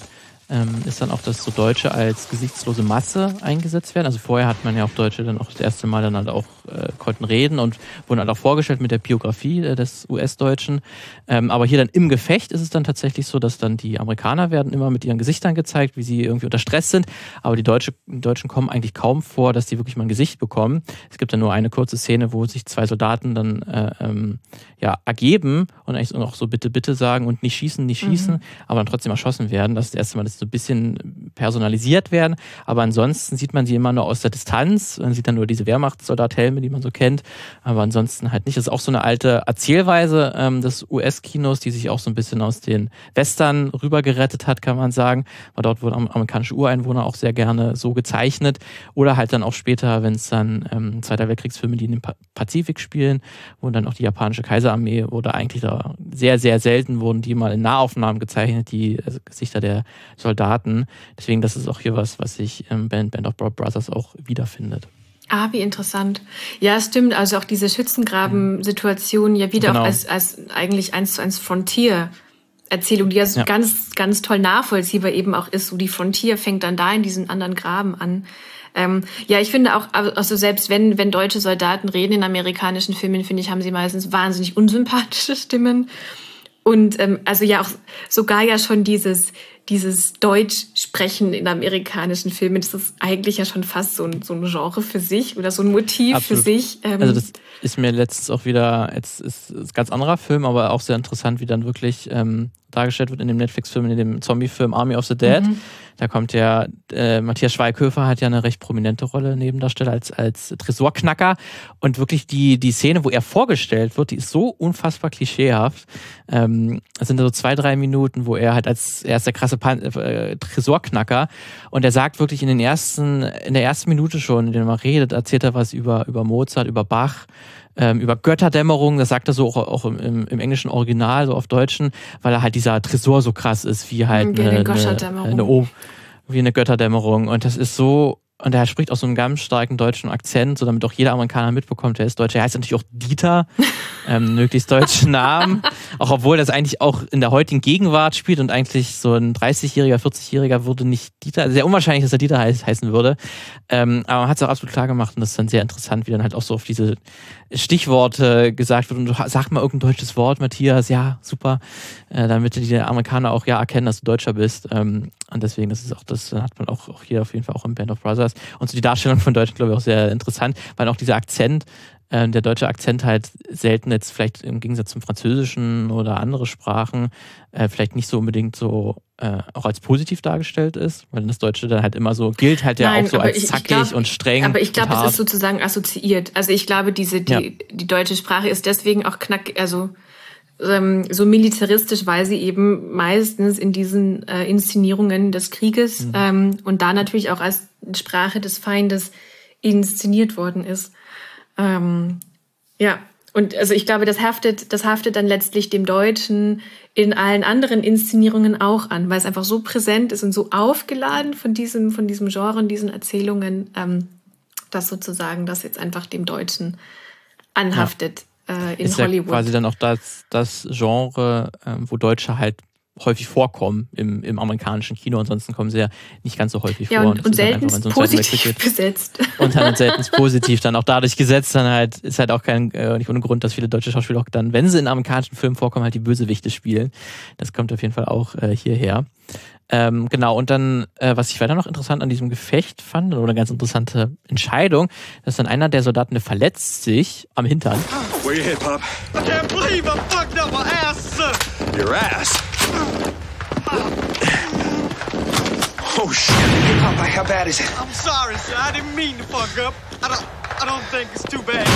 ähm, ist dann auch, dass so Deutsche als gesichtslose Masse eingesetzt werden. Also vorher hat man ja auch Deutsche dann auch das erste Mal dann halt auch äh, konnten reden und wurden halt auch vorgestellt mit der Biografie äh, des US-Deutschen. Ähm, aber hier dann im Gefecht ist es dann tatsächlich so, dass dann die Amerikaner werden immer mit ihren Gesichtern gezeigt, wie sie irgendwie unter Stress sind. Aber die, Deutsche, die Deutschen kommen eigentlich kaum vor, dass die wirklich mal ein Gesicht bekommen. Es gibt dann nur eine kurze Szene, wo sich zwei Soldaten dann äh, ähm, ja, ergeben und eigentlich auch so bitte, bitte sagen und nicht schießen, nicht schießen, mhm. aber dann trotzdem erschossen werden. Das ist das erste Mal, dass so ein bisschen personalisiert werden. Aber ansonsten sieht man sie immer nur aus der Distanz. Man sieht dann nur diese Wehrmachtssoldathelme, die man so kennt. Aber ansonsten halt nicht. Das ist auch so eine alte Erzählweise ähm, des US-Kinos, die sich auch so ein bisschen aus den Western rübergerettet hat, kann man sagen. Weil dort wurden amerikanische Ureinwohner auch sehr gerne so gezeichnet. Oder halt dann auch später, wenn es dann ähm, Zweiter Weltkriegsfilme, die in dem Pazifik spielen, wo dann auch die japanische Kaiserarmee oder eigentlich da sehr, sehr selten wurden die mal in Nahaufnahmen gezeichnet, die also Gesichter der Soldaten. Deswegen, das ist auch hier was, was sich im Band, Band of Brothers auch wiederfindet. Ah, wie interessant. Ja, stimmt. Also auch diese Schützengraben-Situation ja wieder genau. auch als, als eigentlich eins zu eins Frontier. Erzählung, die ja, so ganz, ganz toll nachvollziehbar eben auch ist. So die Frontier fängt dann da in diesen anderen Graben an. Ähm, ja, ich finde auch, also selbst wenn, wenn deutsche Soldaten reden in amerikanischen Filmen, finde ich, haben sie meistens wahnsinnig unsympathische Stimmen. Und ähm, also ja auch sogar ja schon dieses, dieses Deutsch sprechen in amerikanischen Filmen, das ist eigentlich ja schon fast so ein, so ein Genre für sich oder so ein Motiv Absolut. für sich. Ähm also das ist mir letztens auch wieder, jetzt ist ein ganz anderer Film, aber auch sehr interessant, wie dann wirklich ähm, dargestellt wird in dem Netflix-Film, in dem Zombie-Film Army of the Dead. Mhm. Da kommt ja, äh, Matthias Schweighöfer hat ja eine recht prominente Rolle Nebendarsteller als, als Tresorknacker. Und wirklich die, die Szene, wo er vorgestellt wird, die ist so unfassbar klischeehaft. Ähm, das sind so zwei, drei Minuten, wo er halt als, er ist der krasse Pan äh, Tresorknacker und er sagt wirklich in den ersten, in der ersten Minute schon, in der man redet, erzählt er was über, über Mozart, über Bach, ähm, über Götterdämmerung, das sagt er so auch, auch im, im, englischen Original, so auf Deutschen, weil er halt dieser Tresor so krass ist, wie halt wie eine, eine, eine, wie eine Götterdämmerung. Und das ist so und er spricht auch so einen ganz starken deutschen Akzent, so damit auch jeder Amerikaner mitbekommt, wer ist Deutscher. Er heißt natürlich auch Dieter, ähm, möglichst deutschen Namen. Auch obwohl das eigentlich auch in der heutigen Gegenwart spielt und eigentlich so ein 30-Jähriger, 40-Jähriger würde nicht Dieter, sehr unwahrscheinlich, dass er Dieter heiß, heißen würde. Ähm, aber man hat es auch absolut klar gemacht und das ist dann sehr interessant, wie dann halt auch so auf diese Stichworte gesagt wird. Und du sag mal irgendein deutsches Wort, Matthias, ja, super, äh, damit die Amerikaner auch ja erkennen, dass du Deutscher bist. Ähm, und deswegen, das ist auch, das hat man auch, auch hier auf jeden Fall auch im Band of Brothers. Und so die Darstellung von Deutsch, glaube ich, auch sehr interessant, weil auch dieser Akzent, äh, der deutsche Akzent halt selten jetzt vielleicht im Gegensatz zum Französischen oder andere Sprachen äh, vielleicht nicht so unbedingt so äh, auch als positiv dargestellt ist, weil das Deutsche dann halt immer so gilt halt ja Nein, auch so als ich, zackig ich glaub, und streng. Aber ich glaube, es ist sozusagen assoziiert. Also ich glaube, diese die, ja. die deutsche Sprache ist deswegen auch knack, also ähm, so militaristisch, weil sie eben meistens in diesen äh, Inszenierungen des Krieges mhm. ähm, und da natürlich auch als Sprache des Feindes inszeniert worden ist. Ähm, ja, und also ich glaube, das haftet, das haftet dann letztlich dem Deutschen in allen anderen Inszenierungen auch an, weil es einfach so präsent ist und so aufgeladen von diesem, von diesem Genre und diesen Erzählungen, ähm, dass sozusagen das jetzt einfach dem Deutschen anhaftet äh, in ist Hollywood. Ja quasi dann auch das, das Genre, äh, wo Deutsche halt häufig vorkommen im, im amerikanischen Kino. Ansonsten kommen sie ja nicht ganz so häufig ja, vor. Und, und selten so positiv besetzt. Und dann selten positiv dann auch dadurch gesetzt. Dann halt ist halt auch kein, äh, nicht ohne Grund, dass viele deutsche Schauspieler auch dann, wenn sie in amerikanischen Filmen vorkommen, halt die Bösewichte spielen. Das kommt auf jeden Fall auch äh, hierher. Ähm, genau, und dann, äh, was ich weiter noch interessant an diesem Gefecht fand, oder eine ganz interessante Entscheidung, dass dann einer der Soldaten der verletzt sich am Hintern. Where you hit, Pop? I can't believe I fucked up my ass, sir. Your ass? Oh shit. Hey, Popeye, how bad is it? I'm sorry, sir. I didn't mean to fuck up. I don't, I don't think it's too bad.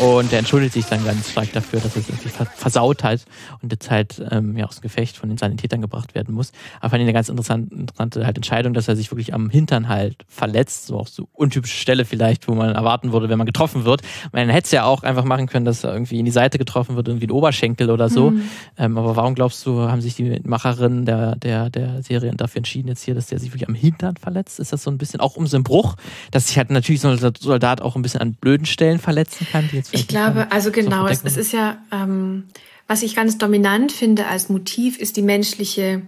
Und er entschuldigt sich dann ganz stark dafür, dass er es irgendwie versaut hat und jetzt halt ähm, ja, aus dem Gefecht von den Sanitätern gebracht werden muss. Aber fand ich eine ganz interessante, interessante halt Entscheidung, dass er sich wirklich am Hintern halt verletzt, so auch so untypische Stelle vielleicht, wo man erwarten würde, wenn man getroffen wird. Man hätte es ja auch einfach machen können, dass er irgendwie in die Seite getroffen wird, irgendwie ein Oberschenkel oder so. Mhm. Ähm, aber warum glaubst du, haben sich die Macherinnen der, der, der Serien dafür entschieden, jetzt hier, dass der sich wirklich am Hintern verletzt? Ist das so ein bisschen auch um so einen Bruch, dass sich halt natürlich so ein Soldat auch ein bisschen an blöden Stellen verletzen kann, die ich glaube, also genau, es, es, ist ja, ähm, was ich ganz dominant finde als Motiv, ist die menschliche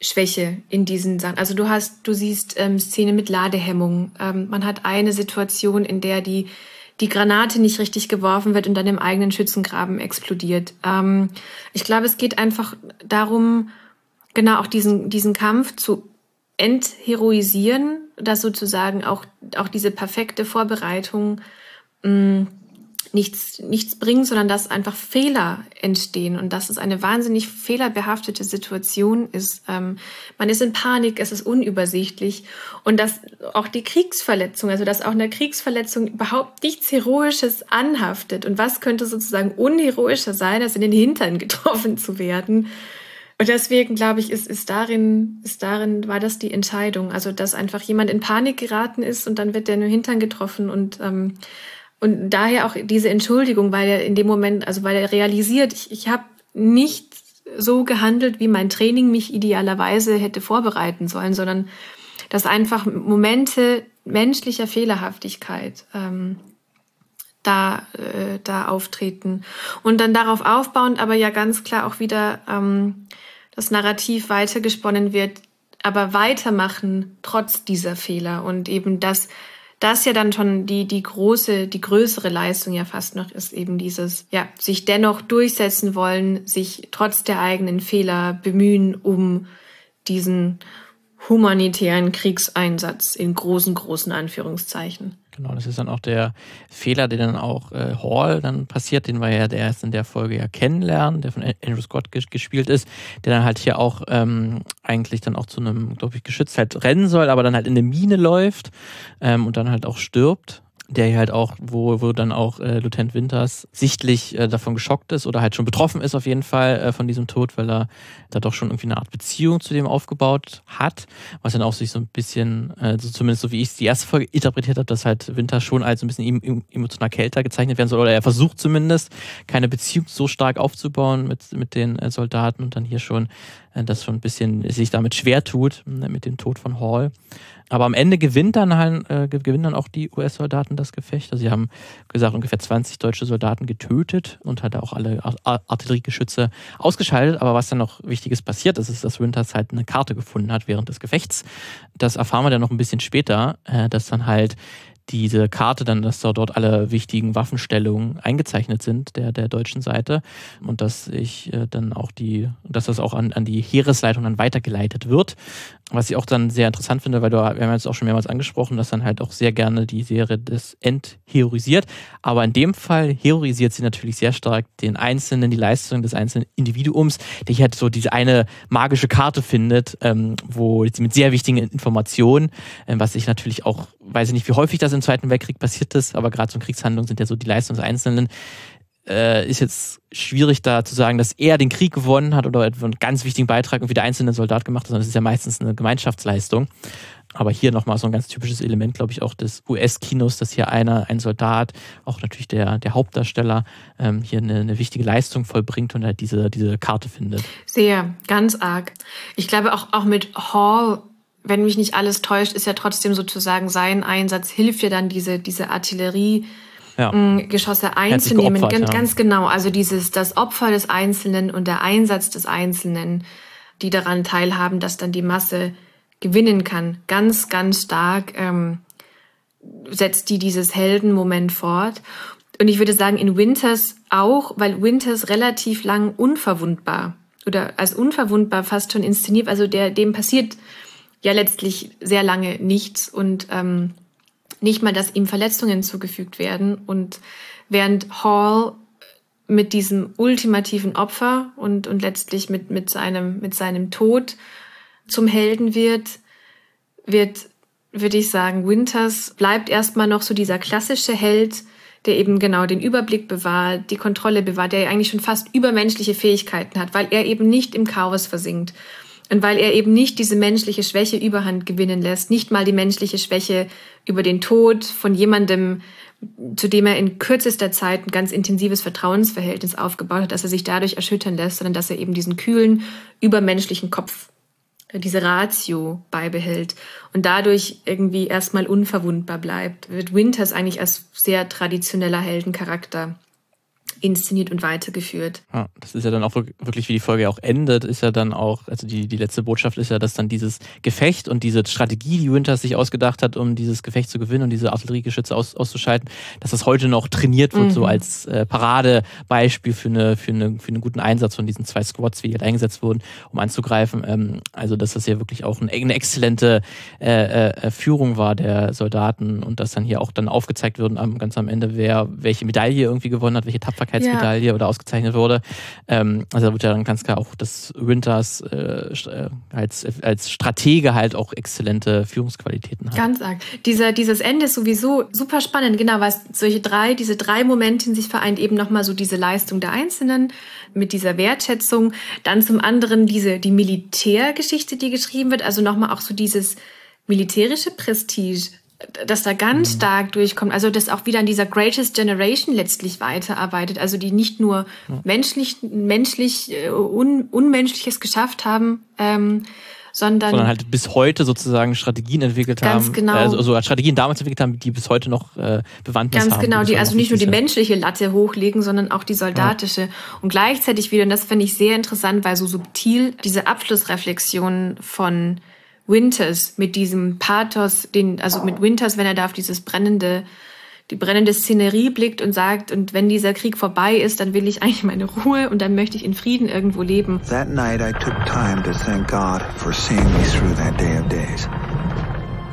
Schwäche in diesen Sachen. Also du hast, du siehst ähm, Szene mit Ladehemmung. Ähm, man hat eine Situation, in der die die Granate nicht richtig geworfen wird und dann im eigenen Schützengraben explodiert. Ähm, ich glaube, es geht einfach darum, genau auch diesen, diesen Kampf zu entheroisieren, dass sozusagen auch, auch diese perfekte Vorbereitung mh, mm, nichts, nichts bringen, sondern dass einfach Fehler entstehen und dass es eine wahnsinnig fehlerbehaftete Situation ist. Ähm, man ist in Panik, es ist unübersichtlich und dass auch die Kriegsverletzung, also dass auch eine Kriegsverletzung überhaupt nichts Heroisches anhaftet. Und was könnte sozusagen unheroischer sein, als in den Hintern getroffen zu werden? Und deswegen glaube ich, ist, ist darin, ist darin, war das die Entscheidung. Also, dass einfach jemand in Panik geraten ist und dann wird der nur Hintern getroffen und ähm, und daher auch diese Entschuldigung, weil er in dem Moment, also weil er realisiert, ich, ich habe nicht so gehandelt, wie mein Training mich idealerweise hätte vorbereiten sollen, sondern dass einfach Momente menschlicher Fehlerhaftigkeit ähm, da, äh, da auftreten. Und dann darauf aufbauend aber ja ganz klar auch wieder ähm, das Narrativ weitergesponnen wird, aber weitermachen trotz dieser Fehler und eben das das ja dann schon die, die große, die größere Leistung ja fast noch ist eben dieses, ja, sich dennoch durchsetzen wollen, sich trotz der eigenen Fehler bemühen, um diesen humanitären Kriegseinsatz in großen, großen Anführungszeichen. Genau, das ist dann auch der Fehler, der dann auch äh, Hall dann passiert, den wir ja der erst in der Folge ja kennenlernen, der von Andrew Scott gespielt ist, der dann halt hier auch ähm, eigentlich dann auch zu einem, glaube ich, Geschütz halt rennen soll, aber dann halt in eine Mine läuft ähm, und dann halt auch stirbt der halt auch, wo, wo dann auch äh, Lieutenant Winters sichtlich äh, davon geschockt ist oder halt schon betroffen ist auf jeden Fall äh, von diesem Tod, weil er da doch schon irgendwie eine Art Beziehung zu dem aufgebaut hat, was dann auch sich so ein bisschen, äh, so zumindest so wie ich es die erste Folge interpretiert habe, dass halt Winters schon als ein bisschen emotional kälter gezeichnet werden soll oder er versucht zumindest keine Beziehung so stark aufzubauen mit, mit den äh, Soldaten und dann hier schon äh, das schon ein bisschen sich damit schwer tut ne, mit dem Tod von Hall. Aber am Ende gewinnt dann halt, äh, gewinnen dann auch die US-Soldaten das Gefecht. Also sie haben gesagt, ungefähr 20 deutsche Soldaten getötet und halt auch alle Artilleriegeschütze ausgeschaltet. Aber was dann noch Wichtiges passiert ist, ist, dass Winters halt eine Karte gefunden hat während des Gefechts. Das erfahren wir dann noch ein bisschen später, äh, dass dann halt diese Karte dann, dass da dort alle wichtigen Waffenstellungen eingezeichnet sind der, der deutschen Seite und dass ich äh, dann auch die, dass das auch an, an die Heeresleitung dann weitergeleitet wird. Was ich auch dann sehr interessant finde, weil du, wir haben jetzt auch schon mehrmals angesprochen, dass dann halt auch sehr gerne die Serie das entheorisiert. Aber in dem Fall heroisiert sie natürlich sehr stark den Einzelnen, die Leistung des einzelnen Individuums, der hier halt so diese eine magische Karte findet, ähm, wo sie mit sehr wichtigen Informationen, ähm, was ich natürlich auch, weiß ich nicht, wie häufig das im Zweiten Weltkrieg passiert ist, aber gerade so Kriegshandlungen sind ja so die Leistung des Einzelnen, äh, ist jetzt schwierig da zu sagen, dass er den Krieg gewonnen hat oder einen ganz wichtigen Beitrag irgendwie der einzelne Soldat gemacht hat, sondern es ist ja meistens eine Gemeinschaftsleistung. Aber hier nochmal so ein ganz typisches Element, glaube ich, auch des US-Kinos, dass hier einer, ein Soldat, auch natürlich der, der Hauptdarsteller, ähm, hier eine, eine wichtige Leistung vollbringt und halt diese, diese Karte findet. Sehr, ganz arg. Ich glaube auch, auch mit Hall, wenn mich nicht alles täuscht, ist ja trotzdem sozusagen sein Einsatz, hilft ja dann diese, diese Artillerie, ja. Mm, Geschosse einzunehmen. Ganz, ja. ganz genau. Also dieses, das Opfer des Einzelnen und der Einsatz des Einzelnen, die daran teilhaben, dass dann die Masse gewinnen kann. Ganz, ganz stark ähm, setzt die dieses Heldenmoment fort. Und ich würde sagen, in Winters auch, weil Winters relativ lang unverwundbar oder als unverwundbar fast schon inszeniert, also der, dem passiert ja letztlich sehr lange nichts und ähm, nicht mal, dass ihm Verletzungen zugefügt werden. Und während Hall mit diesem ultimativen Opfer und, und letztlich mit, mit, seinem, mit seinem Tod zum Helden wird, wird, würde ich sagen, Winters bleibt erstmal noch so dieser klassische Held, der eben genau den Überblick bewahrt, die Kontrolle bewahrt, der eigentlich schon fast übermenschliche Fähigkeiten hat, weil er eben nicht im Chaos versinkt und weil er eben nicht diese menschliche Schwäche überhand gewinnen lässt, nicht mal die menschliche Schwäche über den Tod von jemandem, zu dem er in kürzester Zeit ein ganz intensives Vertrauensverhältnis aufgebaut hat, dass er sich dadurch erschüttern lässt, sondern dass er eben diesen kühlen, übermenschlichen Kopf, äh, diese Ratio beibehält und dadurch irgendwie erstmal unverwundbar bleibt, wird Winters eigentlich als sehr traditioneller Heldencharakter inszeniert und weitergeführt. Ja, das ist ja dann auch wirklich, wie die Folge auch endet, ist ja dann auch, also die, die letzte Botschaft ist ja, dass dann dieses Gefecht und diese Strategie, die Winters sich ausgedacht hat, um dieses Gefecht zu gewinnen und diese Artilleriegeschütze aus, auszuschalten, dass das heute noch trainiert wird, mhm. so als äh, Paradebeispiel für, eine, für, eine, für einen guten Einsatz von diesen zwei Squads, wie die halt eingesetzt wurden, um anzugreifen. Ähm, also, dass das ja wirklich auch eine, eine exzellente äh, äh, Führung war der Soldaten und dass dann hier auch dann aufgezeigt wird, am, ganz am Ende, wer welche Medaille irgendwie gewonnen hat, welche Tapferkeit Tapferkeitsmedaille ja. oder ausgezeichnet wurde. Ähm, also da wird ja dann ganz klar auch, dass Winters äh, äh, als, als Stratege halt auch exzellente Führungsqualitäten hat. Ganz arg. Dieser, dieses Ende ist sowieso super spannend, genau, weil solche drei, diese drei Momente in sich vereint, eben nochmal so diese Leistung der Einzelnen mit dieser Wertschätzung, dann zum anderen diese, die Militärgeschichte, die geschrieben wird, also nochmal auch so dieses militärische Prestige dass da ganz mhm. stark durchkommt. Also dass auch wieder an dieser Greatest Generation letztlich weiterarbeitet. Also die nicht nur ja. menschlich, menschlich äh, un, Unmenschliches geschafft haben, ähm, sondern, sondern halt bis heute sozusagen Strategien entwickelt ganz haben. Genau. Also, also Strategien damals entwickelt haben, die bis heute noch äh, Bewandtnis ganz haben. Ganz genau, die also nicht nur die menschliche Latte hochlegen, sondern auch die soldatische. Ja. Und gleichzeitig wieder, und das finde ich sehr interessant, weil so subtil diese Abschlussreflexion von Winters mit diesem Pathos, den, also mit Winters, wenn er da auf dieses brennende, die brennende Szenerie blickt und sagt, und wenn dieser Krieg vorbei ist, dann will ich eigentlich meine Ruhe und dann möchte ich in Frieden irgendwo leben. That night I took time to thank God for seeing me through that day of days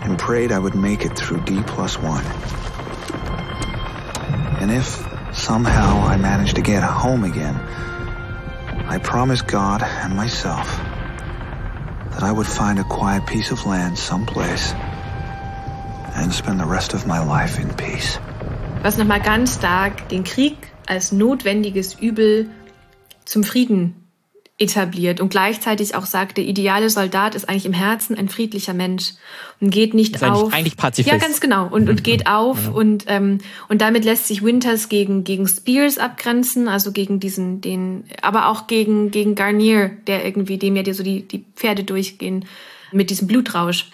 and prayed I would make it through D plus one. And if somehow I managed to get home again, I promised God and myself that I would find a quiet piece of land someplace and spend the rest of my life in peace. was nochmal ganz stark den Krieg als notwendiges Übel zum Frieden etabliert und gleichzeitig auch sagt, der ideale Soldat ist eigentlich im Herzen ein friedlicher Mensch und geht nicht ist auf. Eigentlich, eigentlich Pazifist. Ja, ganz genau. Und, und geht auf ja. und, ähm, und damit lässt sich Winters gegen, gegen Spears abgrenzen, also gegen diesen, den, aber auch gegen, gegen Garnier, der irgendwie, dem ja so die, die Pferde durchgehen mit diesem Blutrausch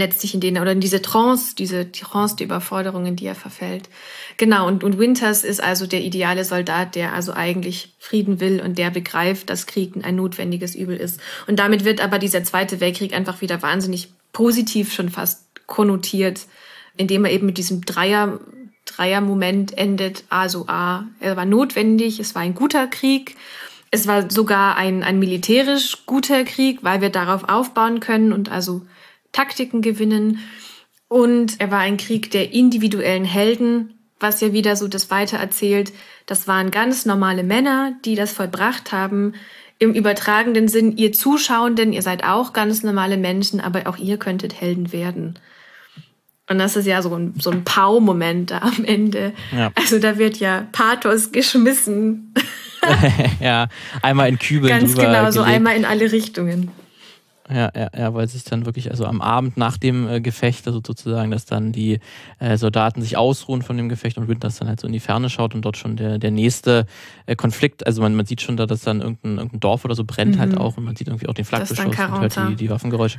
letztlich in denen oder in diese Trance, diese Trance, die Überforderung, in die er verfällt. Genau, und, und Winters ist also der ideale Soldat, der also eigentlich Frieden will und der begreift, dass Krieg ein notwendiges Übel ist. Und damit wird aber dieser Zweite Weltkrieg einfach wieder wahnsinnig positiv schon fast konnotiert, indem er eben mit diesem Dreier, Dreier-Moment endet. Also A, er war notwendig, es war ein guter Krieg. Es war sogar ein, ein militärisch guter Krieg, weil wir darauf aufbauen können und also Taktiken gewinnen. Und er war ein Krieg der individuellen Helden, was ja wieder so das weiter erzählt. Das waren ganz normale Männer, die das vollbracht haben. Im übertragenen Sinn, ihr Zuschauenden, ihr seid auch ganz normale Menschen, aber auch ihr könntet Helden werden. Und das ist ja so ein, so ein Pau-Moment da am Ende. Ja. Also da wird ja Pathos geschmissen. ja, einmal in Kübel. Ganz genau, so einmal in alle Richtungen. Ja, ja, ja, weil sich dann wirklich, also am Abend nach dem äh, Gefecht, also sozusagen, dass dann die äh, Soldaten sich ausruhen von dem Gefecht und Winters dann halt so in die Ferne schaut und dort schon der, der nächste äh, Konflikt, also man, man sieht schon da, dass dann irgendein, irgendein Dorf oder so brennt halt mhm. halt auch und man sieht irgendwie auch den Flaggbeschluss und hört die, die Waffengeräusche.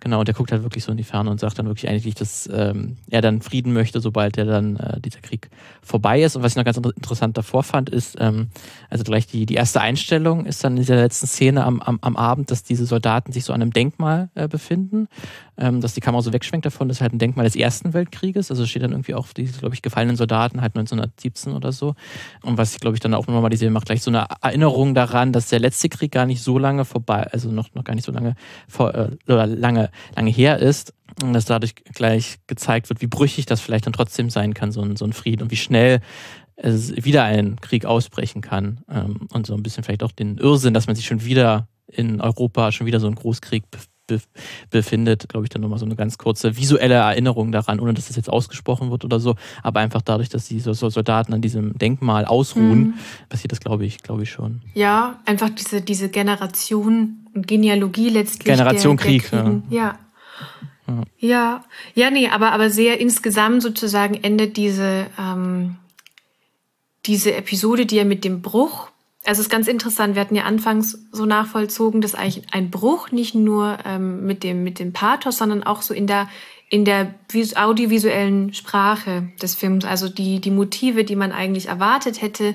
Genau, und der guckt halt wirklich so in die Ferne und sagt dann wirklich eigentlich, dass ähm, er dann Frieden möchte, sobald der dann äh, dieser Krieg vorbei ist. Und was ich noch ganz interessant davor fand, ist, ähm, also gleich die, die erste Einstellung ist dann in dieser letzten Szene am, am, am Abend, dass diese Soldaten sich so an einem Denkmal äh, befinden, ähm, dass die Kamera so wegschwenkt davon, das ist halt ein Denkmal des Ersten Weltkrieges, also steht dann irgendwie auch die, glaube ich, gefallenen Soldaten halt 1917 oder so. Und was, glaube ich, dann auch nochmal die Serie macht, gleich so eine Erinnerung daran, dass der letzte Krieg gar nicht so lange vorbei, also noch, noch gar nicht so lange vor, äh, oder lange, lange her ist. Und dass dadurch gleich gezeigt wird, wie brüchig das vielleicht dann trotzdem sein kann, so ein, so ein Frieden und wie schnell wieder ein Krieg ausbrechen kann. Ähm, und so ein bisschen vielleicht auch den Irrsinn, dass man sich schon wieder in Europa schon wieder so ein Großkrieg befindet, glaube ich, dann nochmal so eine ganz kurze visuelle Erinnerung daran, ohne dass das jetzt ausgesprochen wird oder so, aber einfach dadurch, dass die Soldaten an diesem Denkmal ausruhen, mhm. passiert das, glaube ich, glaube ich schon. Ja, einfach diese, diese Generation und Genealogie letztlich. Generation der, der Krieg, ja. ja. Ja, ja, nee, aber, aber sehr insgesamt sozusagen endet diese, ähm, diese Episode, die ja mit dem Bruch also es ist ganz interessant, wir hatten ja anfangs so nachvollzogen, dass eigentlich ein Bruch nicht nur ähm, mit, dem, mit dem Pathos, sondern auch so in der, in der audiovisuellen Sprache des Films. Also die, die Motive, die man eigentlich erwartet hätte,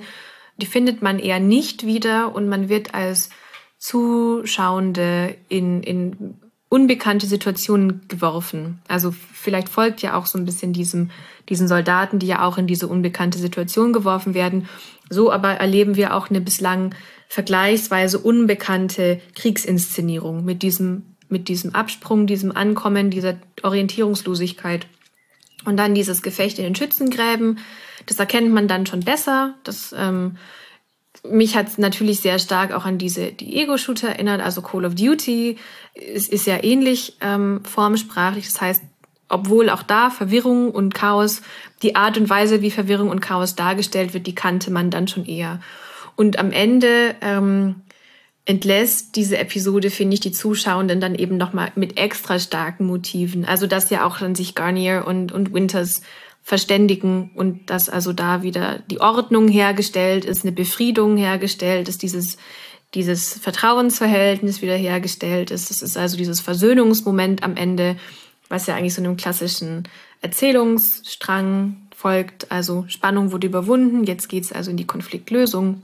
die findet man eher nicht wieder und man wird als Zuschauende in, in unbekannte Situationen geworfen. Also vielleicht folgt ja auch so ein bisschen diesem, diesen Soldaten, die ja auch in diese unbekannte Situation geworfen werden. So aber erleben wir auch eine bislang vergleichsweise unbekannte Kriegsinszenierung mit diesem, mit diesem Absprung, diesem Ankommen, dieser Orientierungslosigkeit. Und dann dieses Gefecht in den Schützengräben, das erkennt man dann schon besser. Das, ähm, mich hat es natürlich sehr stark auch an diese die Ego-Shooter erinnert, also Call of Duty ist, ist ja ähnlich ähm, formsprachlich. Das heißt, obwohl auch da Verwirrung und Chaos, die Art und Weise, wie Verwirrung und Chaos dargestellt wird, die kannte man dann schon eher. Und am Ende ähm, entlässt diese Episode, finde ich, die Zuschauenden dann eben nochmal mit extra starken Motiven. Also dass ja auch dann sich Garnier und, und Winters verständigen und dass also da wieder die Ordnung hergestellt ist, eine Befriedung hergestellt ist, dieses, dieses Vertrauensverhältnis wiederhergestellt ist. Das ist also dieses Versöhnungsmoment am Ende was ja eigentlich so einem klassischen Erzählungsstrang folgt. Also Spannung wurde überwunden, jetzt geht es also in die Konfliktlösung.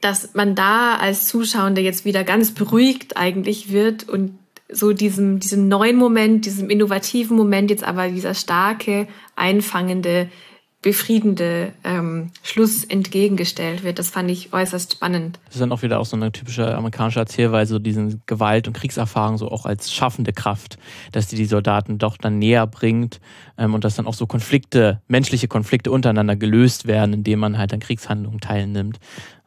Dass man da als Zuschauender jetzt wieder ganz beruhigt eigentlich wird und so diesem, diesem neuen Moment, diesem innovativen Moment jetzt aber dieser starke, einfangende befriedende ähm, Schluss entgegengestellt wird. Das fand ich äußerst spannend. Das ist dann auch wieder auch so eine typische amerikanische Erzählweise, so diesen Gewalt- und Kriegserfahrung so auch als schaffende Kraft, dass die die Soldaten doch dann näher bringt ähm, und dass dann auch so Konflikte, menschliche Konflikte untereinander gelöst werden, indem man halt an Kriegshandlungen teilnimmt.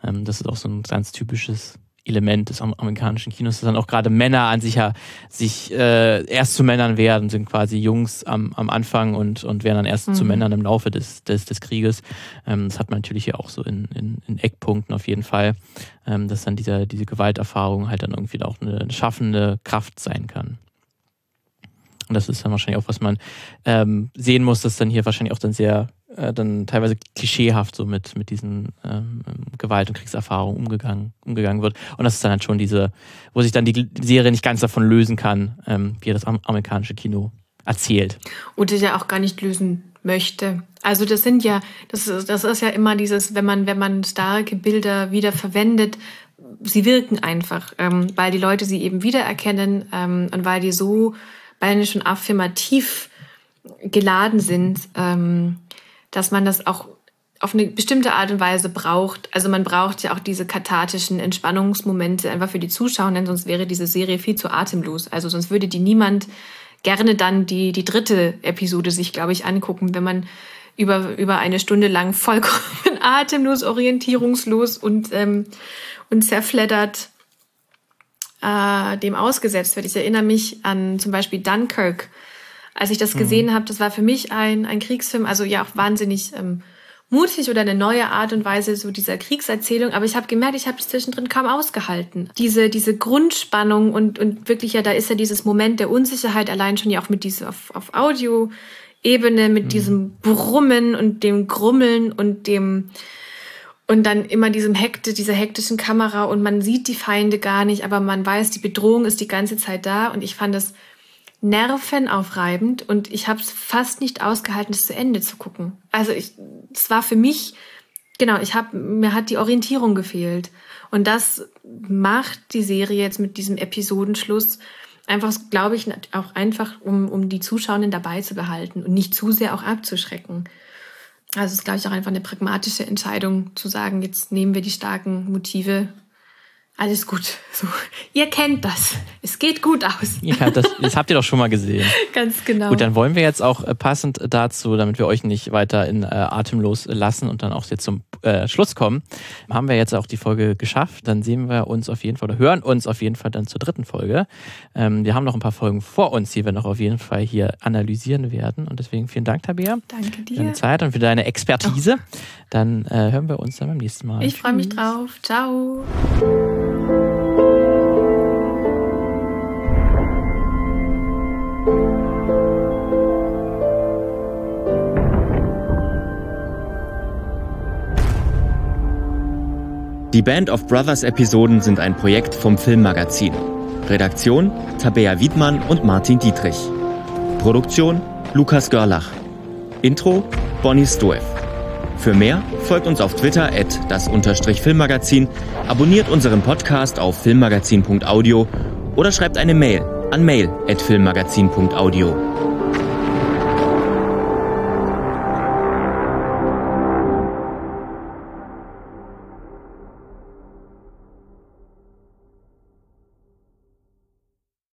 Ähm, das ist auch so ein ganz typisches Element des amerikanischen Kinos, dass dann auch gerade Männer an sich ja sich äh, erst zu Männern werden, sind quasi Jungs am, am Anfang und, und werden dann erst mhm. zu Männern im Laufe des, des, des Krieges. Ähm, das hat man natürlich hier auch so in, in, in Eckpunkten auf jeden Fall, ähm, dass dann dieser, diese Gewalterfahrung halt dann irgendwie auch eine schaffende Kraft sein kann. Und das ist dann wahrscheinlich auch, was man ähm, sehen muss, dass dann hier wahrscheinlich auch dann sehr äh, dann teilweise klischeehaft so mit, mit diesen ähm, Gewalt- und Kriegserfahrungen umgegangen, umgegangen wird. Und das ist dann halt schon diese, wo sich dann die Serie nicht ganz davon lösen kann, ähm, wie das amerikanische Kino erzählt. Oder ja auch gar nicht lösen möchte. Also das sind ja, das ist, das ist ja immer dieses, wenn man, wenn man starke Bilder wieder verwendet, sie wirken einfach, ähm, weil die Leute sie eben wiedererkennen ähm, und weil die so beinahe schon affirmativ geladen sind. Ähm, dass man das auch auf eine bestimmte Art und Weise braucht. Also man braucht ja auch diese kathartischen Entspannungsmomente einfach für die Zuschauer, denn sonst wäre diese Serie viel zu atemlos. Also sonst würde die niemand gerne dann die, die dritte Episode sich, glaube ich, angucken, wenn man über, über eine Stunde lang vollkommen atemlos, orientierungslos und, ähm, und zerfleddert äh, dem ausgesetzt wird. Ich erinnere mich an zum Beispiel Dunkirk, als ich das mhm. gesehen habe, das war für mich ein, ein Kriegsfilm, also ja auch wahnsinnig ähm, mutig oder eine neue Art und Weise so dieser Kriegserzählung. Aber ich habe gemerkt, ich habe es zwischendrin kaum ausgehalten. Diese, diese Grundspannung und, und wirklich ja, da ist ja dieses Moment der Unsicherheit allein schon ja auch mit dieser auf, auf Audio-Ebene, mit mhm. diesem Brummen und dem Grummeln und dem und dann immer diesem Hekte, dieser hektischen Kamera und man sieht die Feinde gar nicht, aber man weiß, die Bedrohung ist die ganze Zeit da und ich fand das nervenaufreibend und ich habe es fast nicht ausgehalten, es zu Ende zu gucken. Also ich, es war für mich, genau, ich habe mir hat die Orientierung gefehlt und das macht die Serie jetzt mit diesem Episodenschluss einfach, glaube ich, auch einfach, um, um die Zuschauenden dabei zu behalten und nicht zu sehr auch abzuschrecken. Also es ist, glaube ich, auch einfach eine pragmatische Entscheidung zu sagen, jetzt nehmen wir die starken Motive alles gut. So, ihr kennt das. Es geht gut aus. Ja, das, das habt ihr doch schon mal gesehen. Ganz genau. Gut, dann wollen wir jetzt auch äh, passend dazu, damit wir euch nicht weiter in äh, atemlos lassen und dann auch jetzt zum äh, Schluss kommen, haben wir jetzt auch die Folge geschafft. Dann sehen wir uns auf jeden Fall oder hören uns auf jeden Fall dann zur dritten Folge. Ähm, wir haben noch ein paar Folgen vor uns, die wir noch auf jeden Fall hier analysieren werden. Und deswegen vielen Dank, Tabea. Danke dir. Für deine Zeit und für deine Expertise. Oh. Dann äh, hören wir uns dann beim nächsten Mal. Ich freue mich drauf. Ciao. Die Band of Brothers Episoden sind ein Projekt vom Filmmagazin. Redaktion Tabea Wiedmann und Martin Dietrich. Produktion Lukas Görlach. Intro Bonnie Stoev. Für mehr folgt uns auf Twitter at das Filmmagazin, abonniert unseren Podcast auf filmmagazin.audio oder schreibt eine Mail an mail at filmmagazin.audio.